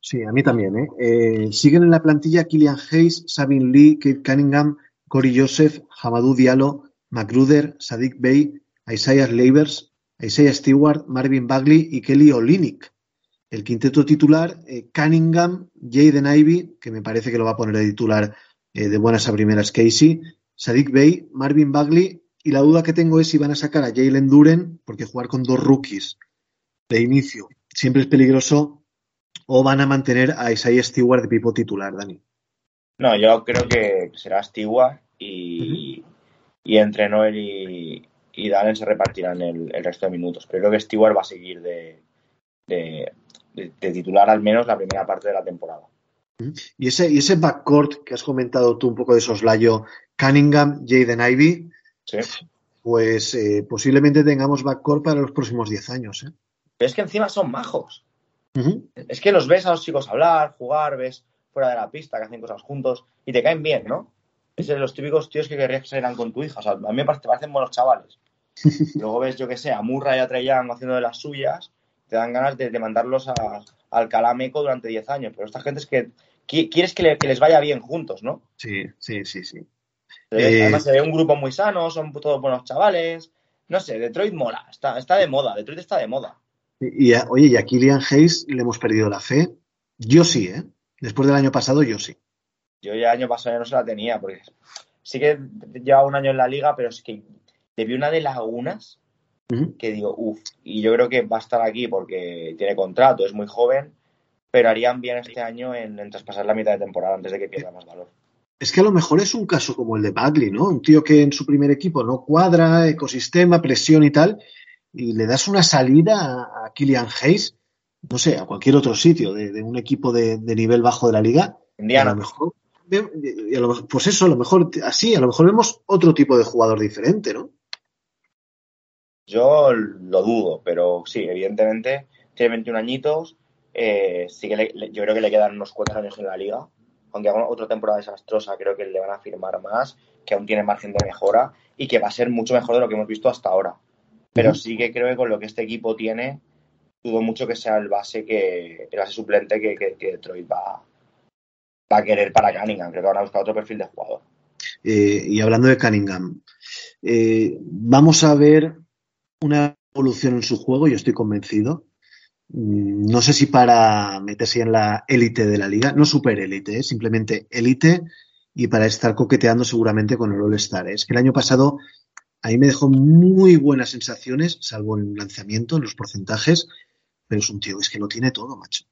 [SPEAKER 2] Sí, a mí también. ¿eh? Eh, siguen en la plantilla Killian Hayes, Sabin Lee, Kate Cunningham, Corey Joseph, Hamadou Diallo, Magruder, Sadik Bey, Isaiah Labers, Isaiah Stewart, Marvin Bagley y Kelly Olynyk. El quinteto titular, eh, Cunningham, Jaden Ivey, que me parece que lo va a poner de titular eh, de buenas a primeras Casey, Sadiq Bey, Marvin Bagley, y la duda que tengo es si van a sacar a Jalen Duren, porque jugar con dos rookies de inicio siempre es peligroso, o van a mantener a Isaiah Stewart de pipo titular, Dani.
[SPEAKER 4] No, yo creo que será Stewart y, y entre Noel y, y Dalen se repartirán el, el, resto de minutos. Pero creo que Stewart va a seguir de, de, de, de, titular al menos la primera parte de la temporada.
[SPEAKER 2] Y ese, y ese backcourt que has comentado tú un poco de soslayo, Cunningham, Jaden Ivey,
[SPEAKER 4] Sí.
[SPEAKER 2] pues eh, posiblemente tengamos backcourt para los próximos 10 años. ¿eh?
[SPEAKER 4] Pero es que encima son majos.
[SPEAKER 2] Uh -huh.
[SPEAKER 4] Es que los ves a los chicos hablar, jugar, ves fuera de la pista que hacen cosas juntos y te caen bien, ¿no? Es de los típicos tíos que querrías que salieran con tu hija. O sea, a mí me parecen buenos chavales. <laughs> Luego ves, yo que sé, a Murray y a Trey Young haciendo de las suyas, te dan ganas de, de mandarlos a, al Calameco durante 10 años. Pero esta gente es que quieres que, le, que, les vaya bien juntos, ¿no?
[SPEAKER 2] Sí, sí, sí, sí.
[SPEAKER 4] Eh, Además, se ve un grupo muy sano, son todos buenos chavales. No sé, Detroit mola, está, está de moda, Detroit está de moda.
[SPEAKER 2] Y, y a, oye, y a Killian Hayes le hemos perdido la fe. Yo sí, ¿eh? Después del año pasado, yo sí.
[SPEAKER 4] Yo ya el año pasado ya no se la tenía, porque sí que lleva un año en la liga, pero es que le vi una de lagunas uh -huh. que digo, uff, y yo creo que va a estar aquí porque tiene contrato, es muy joven, pero harían bien este año en, en traspasar la mitad de temporada antes de que pierda más valor.
[SPEAKER 2] Es que a lo mejor es un caso como el de Bagley, ¿no? Un tío que en su primer equipo no cuadra, ecosistema, presión y tal, y le das una salida a, Killian Hayes, no sé, a cualquier otro sitio de, de un equipo de, de, nivel bajo de la liga.
[SPEAKER 4] Indiana.
[SPEAKER 2] A lo mejor, y a lo, pues eso, a lo mejor así, a lo mejor vemos otro tipo de jugador diferente, ¿no?
[SPEAKER 4] Yo lo dudo, pero sí, evidentemente tiene 21 añitos, eh, sí que le, yo creo que le quedan unos cuatro años en la liga, aunque haga otra temporada desastrosa, creo que le van a firmar más, que aún tiene margen de mejora y que va a ser mucho mejor de lo que hemos visto hasta ahora. Pero sí que creo que con lo que este equipo tiene, dudo mucho que sea el base que el base suplente que, que, que Detroit va, va a querer para Cunningham. Creo que van a buscar otro perfil de jugador.
[SPEAKER 2] Eh, y hablando de Cunningham, eh, vamos a ver una evolución en su juego, yo estoy convencido. Mm, No sé si para meterse en la élite de la liga, no super élite, ¿eh? simplemente élite y para estar coqueteando seguramente con el All-Star. ¿eh? Es que el año pasado a mí me dejó muy buenas sensaciones, salvo en lanzamiento, en los porcentajes, pero es un tío es que lo tiene todo, macho.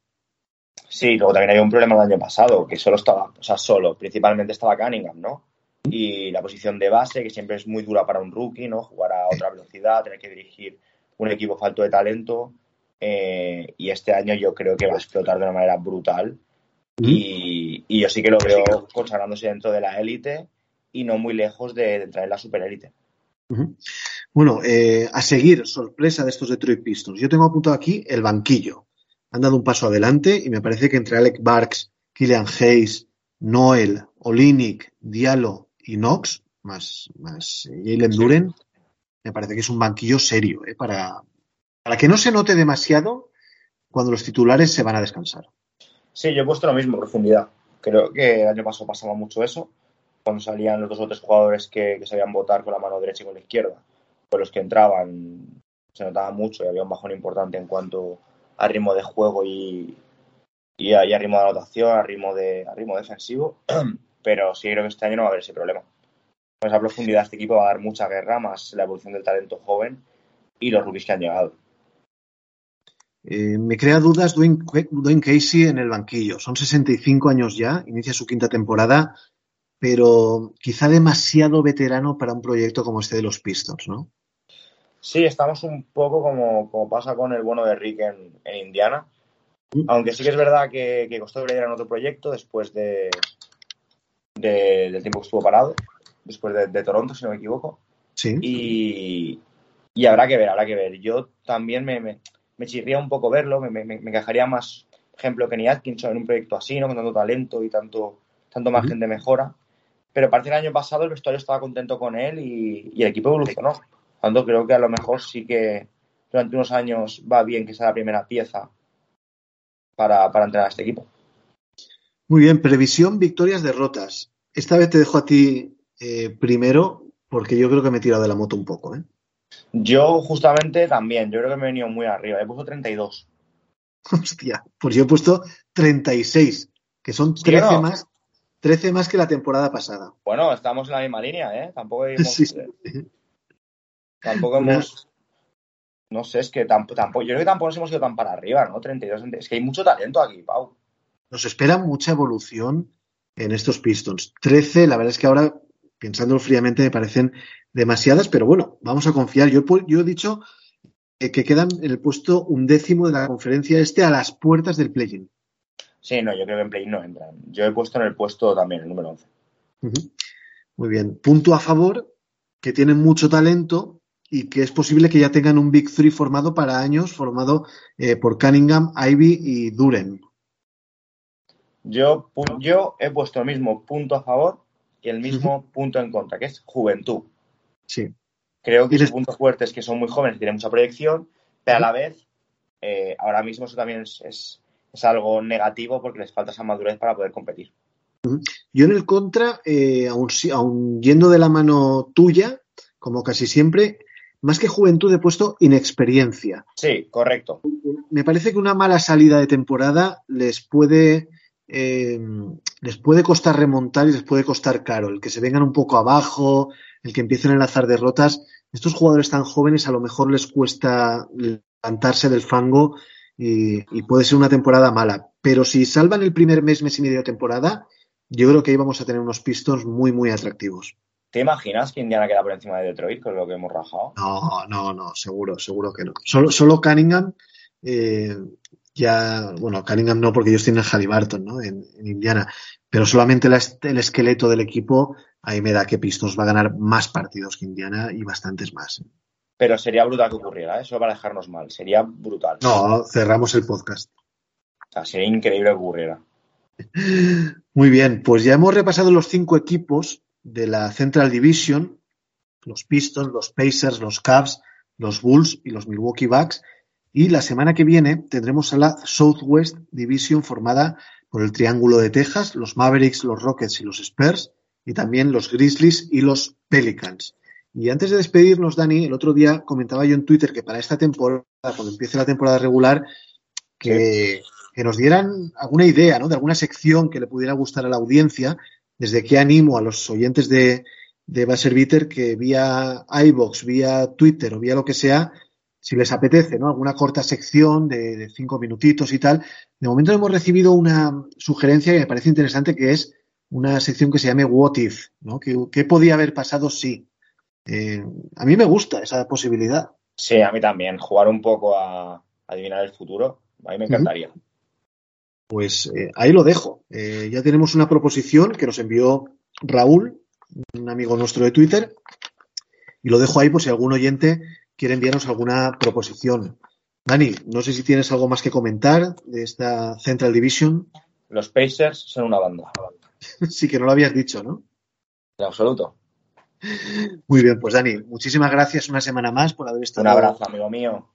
[SPEAKER 4] Sí, luego también hay un problema el año pasado, que solo estaba, o sea, solo, principalmente estaba Cunningham, ¿no? Y la posición de base, que siempre es muy dura para un rookie, ¿no? Jugar a otra velocidad, tener que dirigir un equipo falto de talento. Eh, y este año yo creo que va a explotar de una manera brutal. Y, y, yo sí que lo veo consagrándose dentro de la élite y no muy lejos de, de entrar en la superélite.
[SPEAKER 2] Uh -huh. Bueno, eh, a seguir, sorpresa de estos Detroit Pistons. Yo tengo apuntado aquí el banquillo. Han dado un paso adelante y me parece que entre Alec Barks, Killian Hayes, Noel, Olinik, Diallo y Knox, más, más eh, Jalen Duren, me parece que es un banquillo serio, eh, para, para que no se note demasiado cuando los titulares se van a descansar.
[SPEAKER 4] Sí, yo he puesto lo mismo, profundidad. Creo que el año pasado pasaba mucho eso, cuando salían los dos o tres jugadores que, sabían votar con la mano derecha y con la izquierda. Pues los que entraban se notaba mucho y había un bajón importante en cuanto a ritmo de juego y, y, a, a ritmo de anotación, a ritmo, de, a ritmo defensivo. <clears throat> Pero sí creo que este año no va a haber ese problema. Con esa profundidad este equipo va a dar mucha guerra, más la evolución del talento joven y los rookies que han llegado.
[SPEAKER 2] Eh, me crea dudas Dwayne, Dwayne, Casey en el banquillo. Son 65 años ya, inicia su quinta temporada, pero quizá demasiado veterano para un proyecto como este de los Pistons, ¿no?
[SPEAKER 4] Sí, estamos un poco como, como pasa con el bueno de Rick en, en Indiana. Mm. Aunque sí que es verdad que, que costó le dieran otro proyecto después de, de, del tiempo que estuvo parado, después de, de, Toronto, si no me equivoco.
[SPEAKER 2] Sí.
[SPEAKER 4] Y, y habrá que ver, habrá que ver. Yo también me, me, me chirría un poco verlo, me, me, me encajaría más, por ejemplo, Kenny Atkinson en un proyecto así, ¿no? Con tanto talento y tanto, tanto margen de mejora. Pero parece que el año pasado el vestuario estaba contento con él y, y el equipo evolucionó. Cuando creo que a lo mejor sí que durante unos años va bien que sea la primera pieza para, para entrenar a este equipo.
[SPEAKER 2] Muy bien, previsión, victorias, derrotas. Esta vez te dejo a ti eh, primero porque yo creo que me he tirado de la moto un poco. ¿eh?
[SPEAKER 4] Yo justamente también, yo creo que me he venido muy arriba, he puesto 32.
[SPEAKER 2] Hostia, pues yo he puesto 36, que son 13
[SPEAKER 4] no?
[SPEAKER 2] más 13 más que la temporada pasada.
[SPEAKER 4] Bueno, estamos en la misma línea, ¿eh? Tampoco <laughs> hemos...
[SPEAKER 2] Sí, sí.
[SPEAKER 4] Tampoco
[SPEAKER 2] Una-
[SPEAKER 4] hemos... No sé, es que tampoco, tampoco, yo creo que tampoco nos hemos ido tan para arriba, ¿no? 32. Es que hay mucho talento aquí, Pau.
[SPEAKER 2] Nos espera mucha evolución en estos Pistons. 13, la verdad es que ahora, pensándolo fríamente, me parecen demasiadas, pero bueno, vamos a confiar. Yo, he pu- yo he dicho eh, que quedan en el puesto undécimo de la conferencia este a las puertas del play-in.
[SPEAKER 4] Sí, no, yo creo que en play no entran. Yo he puesto en el puesto también, el número 11.
[SPEAKER 2] Ujú. Muy bien. Punto a favor, que tienen mucho talento y que es posible que ya tengan un Big Three formado para años, formado eh, por Cunningham, Ivy y Duren.
[SPEAKER 4] Yo, yo he puesto el mismo punto a favor y el mismo punto en contra, que es juventud.
[SPEAKER 2] Sí.
[SPEAKER 4] Creo que
[SPEAKER 2] les-
[SPEAKER 4] sus puntos fuertes que son muy jóvenes y tienen mucha proyección, pero a la vez, eh, ahora mismo eso también es, es- es algo negativo porque les falta esa madurez para poder competir.
[SPEAKER 2] Yo en el contra, eh, aun, aun yendo de la mano tuya, como casi siempre, más que juventud he puesto inexperiencia.
[SPEAKER 4] Sí, correcto.
[SPEAKER 2] Me parece que una mala salida de temporada les puede, eh, les puede costar remontar y les puede costar caro. El que se vengan un poco abajo, el que empiecen a enlazar derrotas. Estos jugadores tan jóvenes a lo mejor les cuesta levantarse del fango y, y puede ser una temporada mala. Pero si salvan el primer mes, mes y medio de temporada, yo creo que ahí vamos a tener unos Pistons muy, muy atractivos.
[SPEAKER 4] ¿Te imaginas que Indiana queda por encima de Detroit con lo que hemos rajado?
[SPEAKER 2] No, no, no, seguro, seguro que no. Solo, solo Cunningham, eh, ya, bueno, Cunningham no, porque ellos tienen a Halliburton, ¿no? En, en Indiana. Pero solamente la el esqueleto del equipo, ahí me da que Pistons va a ganar más partidos que Indiana y bastantes más.
[SPEAKER 4] Pero sería brutal que ocurriera, ¿eh? Eso para dejarnos mal. Sería brutal.
[SPEAKER 2] No, cerramos el podcast.
[SPEAKER 4] O sea, sería increíble que ocurriera.
[SPEAKER 2] Muy bien, pues ya hemos repasado los cinco equipos de la Central Division, los Pistons, los Pacers, los Cavs, los Bulls y los Milwaukee Bucks. Y la semana que viene tendremos a la Southwest Division formada por el Triángulo de Texas, los Mavericks, los Rockets y los Spurs, y también los Grizzlies y los Pelicans. Y antes de despedirnos, Dani, el otro día comentaba yo en Twitter que para esta temporada, cuando empiece la temporada regular, que, que nos dieran alguna idea, ¿no? De alguna sección que le pudiera gustar a la audiencia. Desde que animo a los oyentes de, de Beater que vía iBox, vía Twitter o vía lo que sea, si les apetece, ¿no? Alguna corta sección de, de cinco minutitos y tal. De momento hemos recibido una sugerencia que me parece interesante, que es una sección que se llame What If, ¿no? ¿Qué, qué podía haber pasado si? Eh, a mí me gusta esa posibilidad.
[SPEAKER 4] Sí, a mí también. Jugar un poco a adivinar el futuro. A mí me encantaría.
[SPEAKER 2] Pues eh, ahí lo dejo. Eh, ya tenemos una proposición que nos envió Raúl, un amigo nuestro de Twitter, y lo dejo ahí por si algún oyente quiere enviarnos alguna proposición. Dani, no sé si tienes algo más que comentar de esta Central Division.
[SPEAKER 4] Los Pacers son una banda. <laughs>
[SPEAKER 2] sí que no lo habías dicho, ¿no?
[SPEAKER 4] En absoluto.
[SPEAKER 2] Muy bien, pues Dani, muchísimas gracias una semana más por haber estado
[SPEAKER 4] Un abrazo, amigo mío.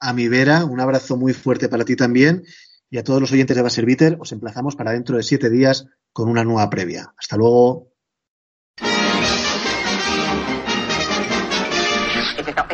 [SPEAKER 2] a mi vera. Un abrazo muy fuerte para ti también. Y a todos los oyentes de Baserviter, os emplazamos para dentro de siete días con una nueva previa. Hasta luego.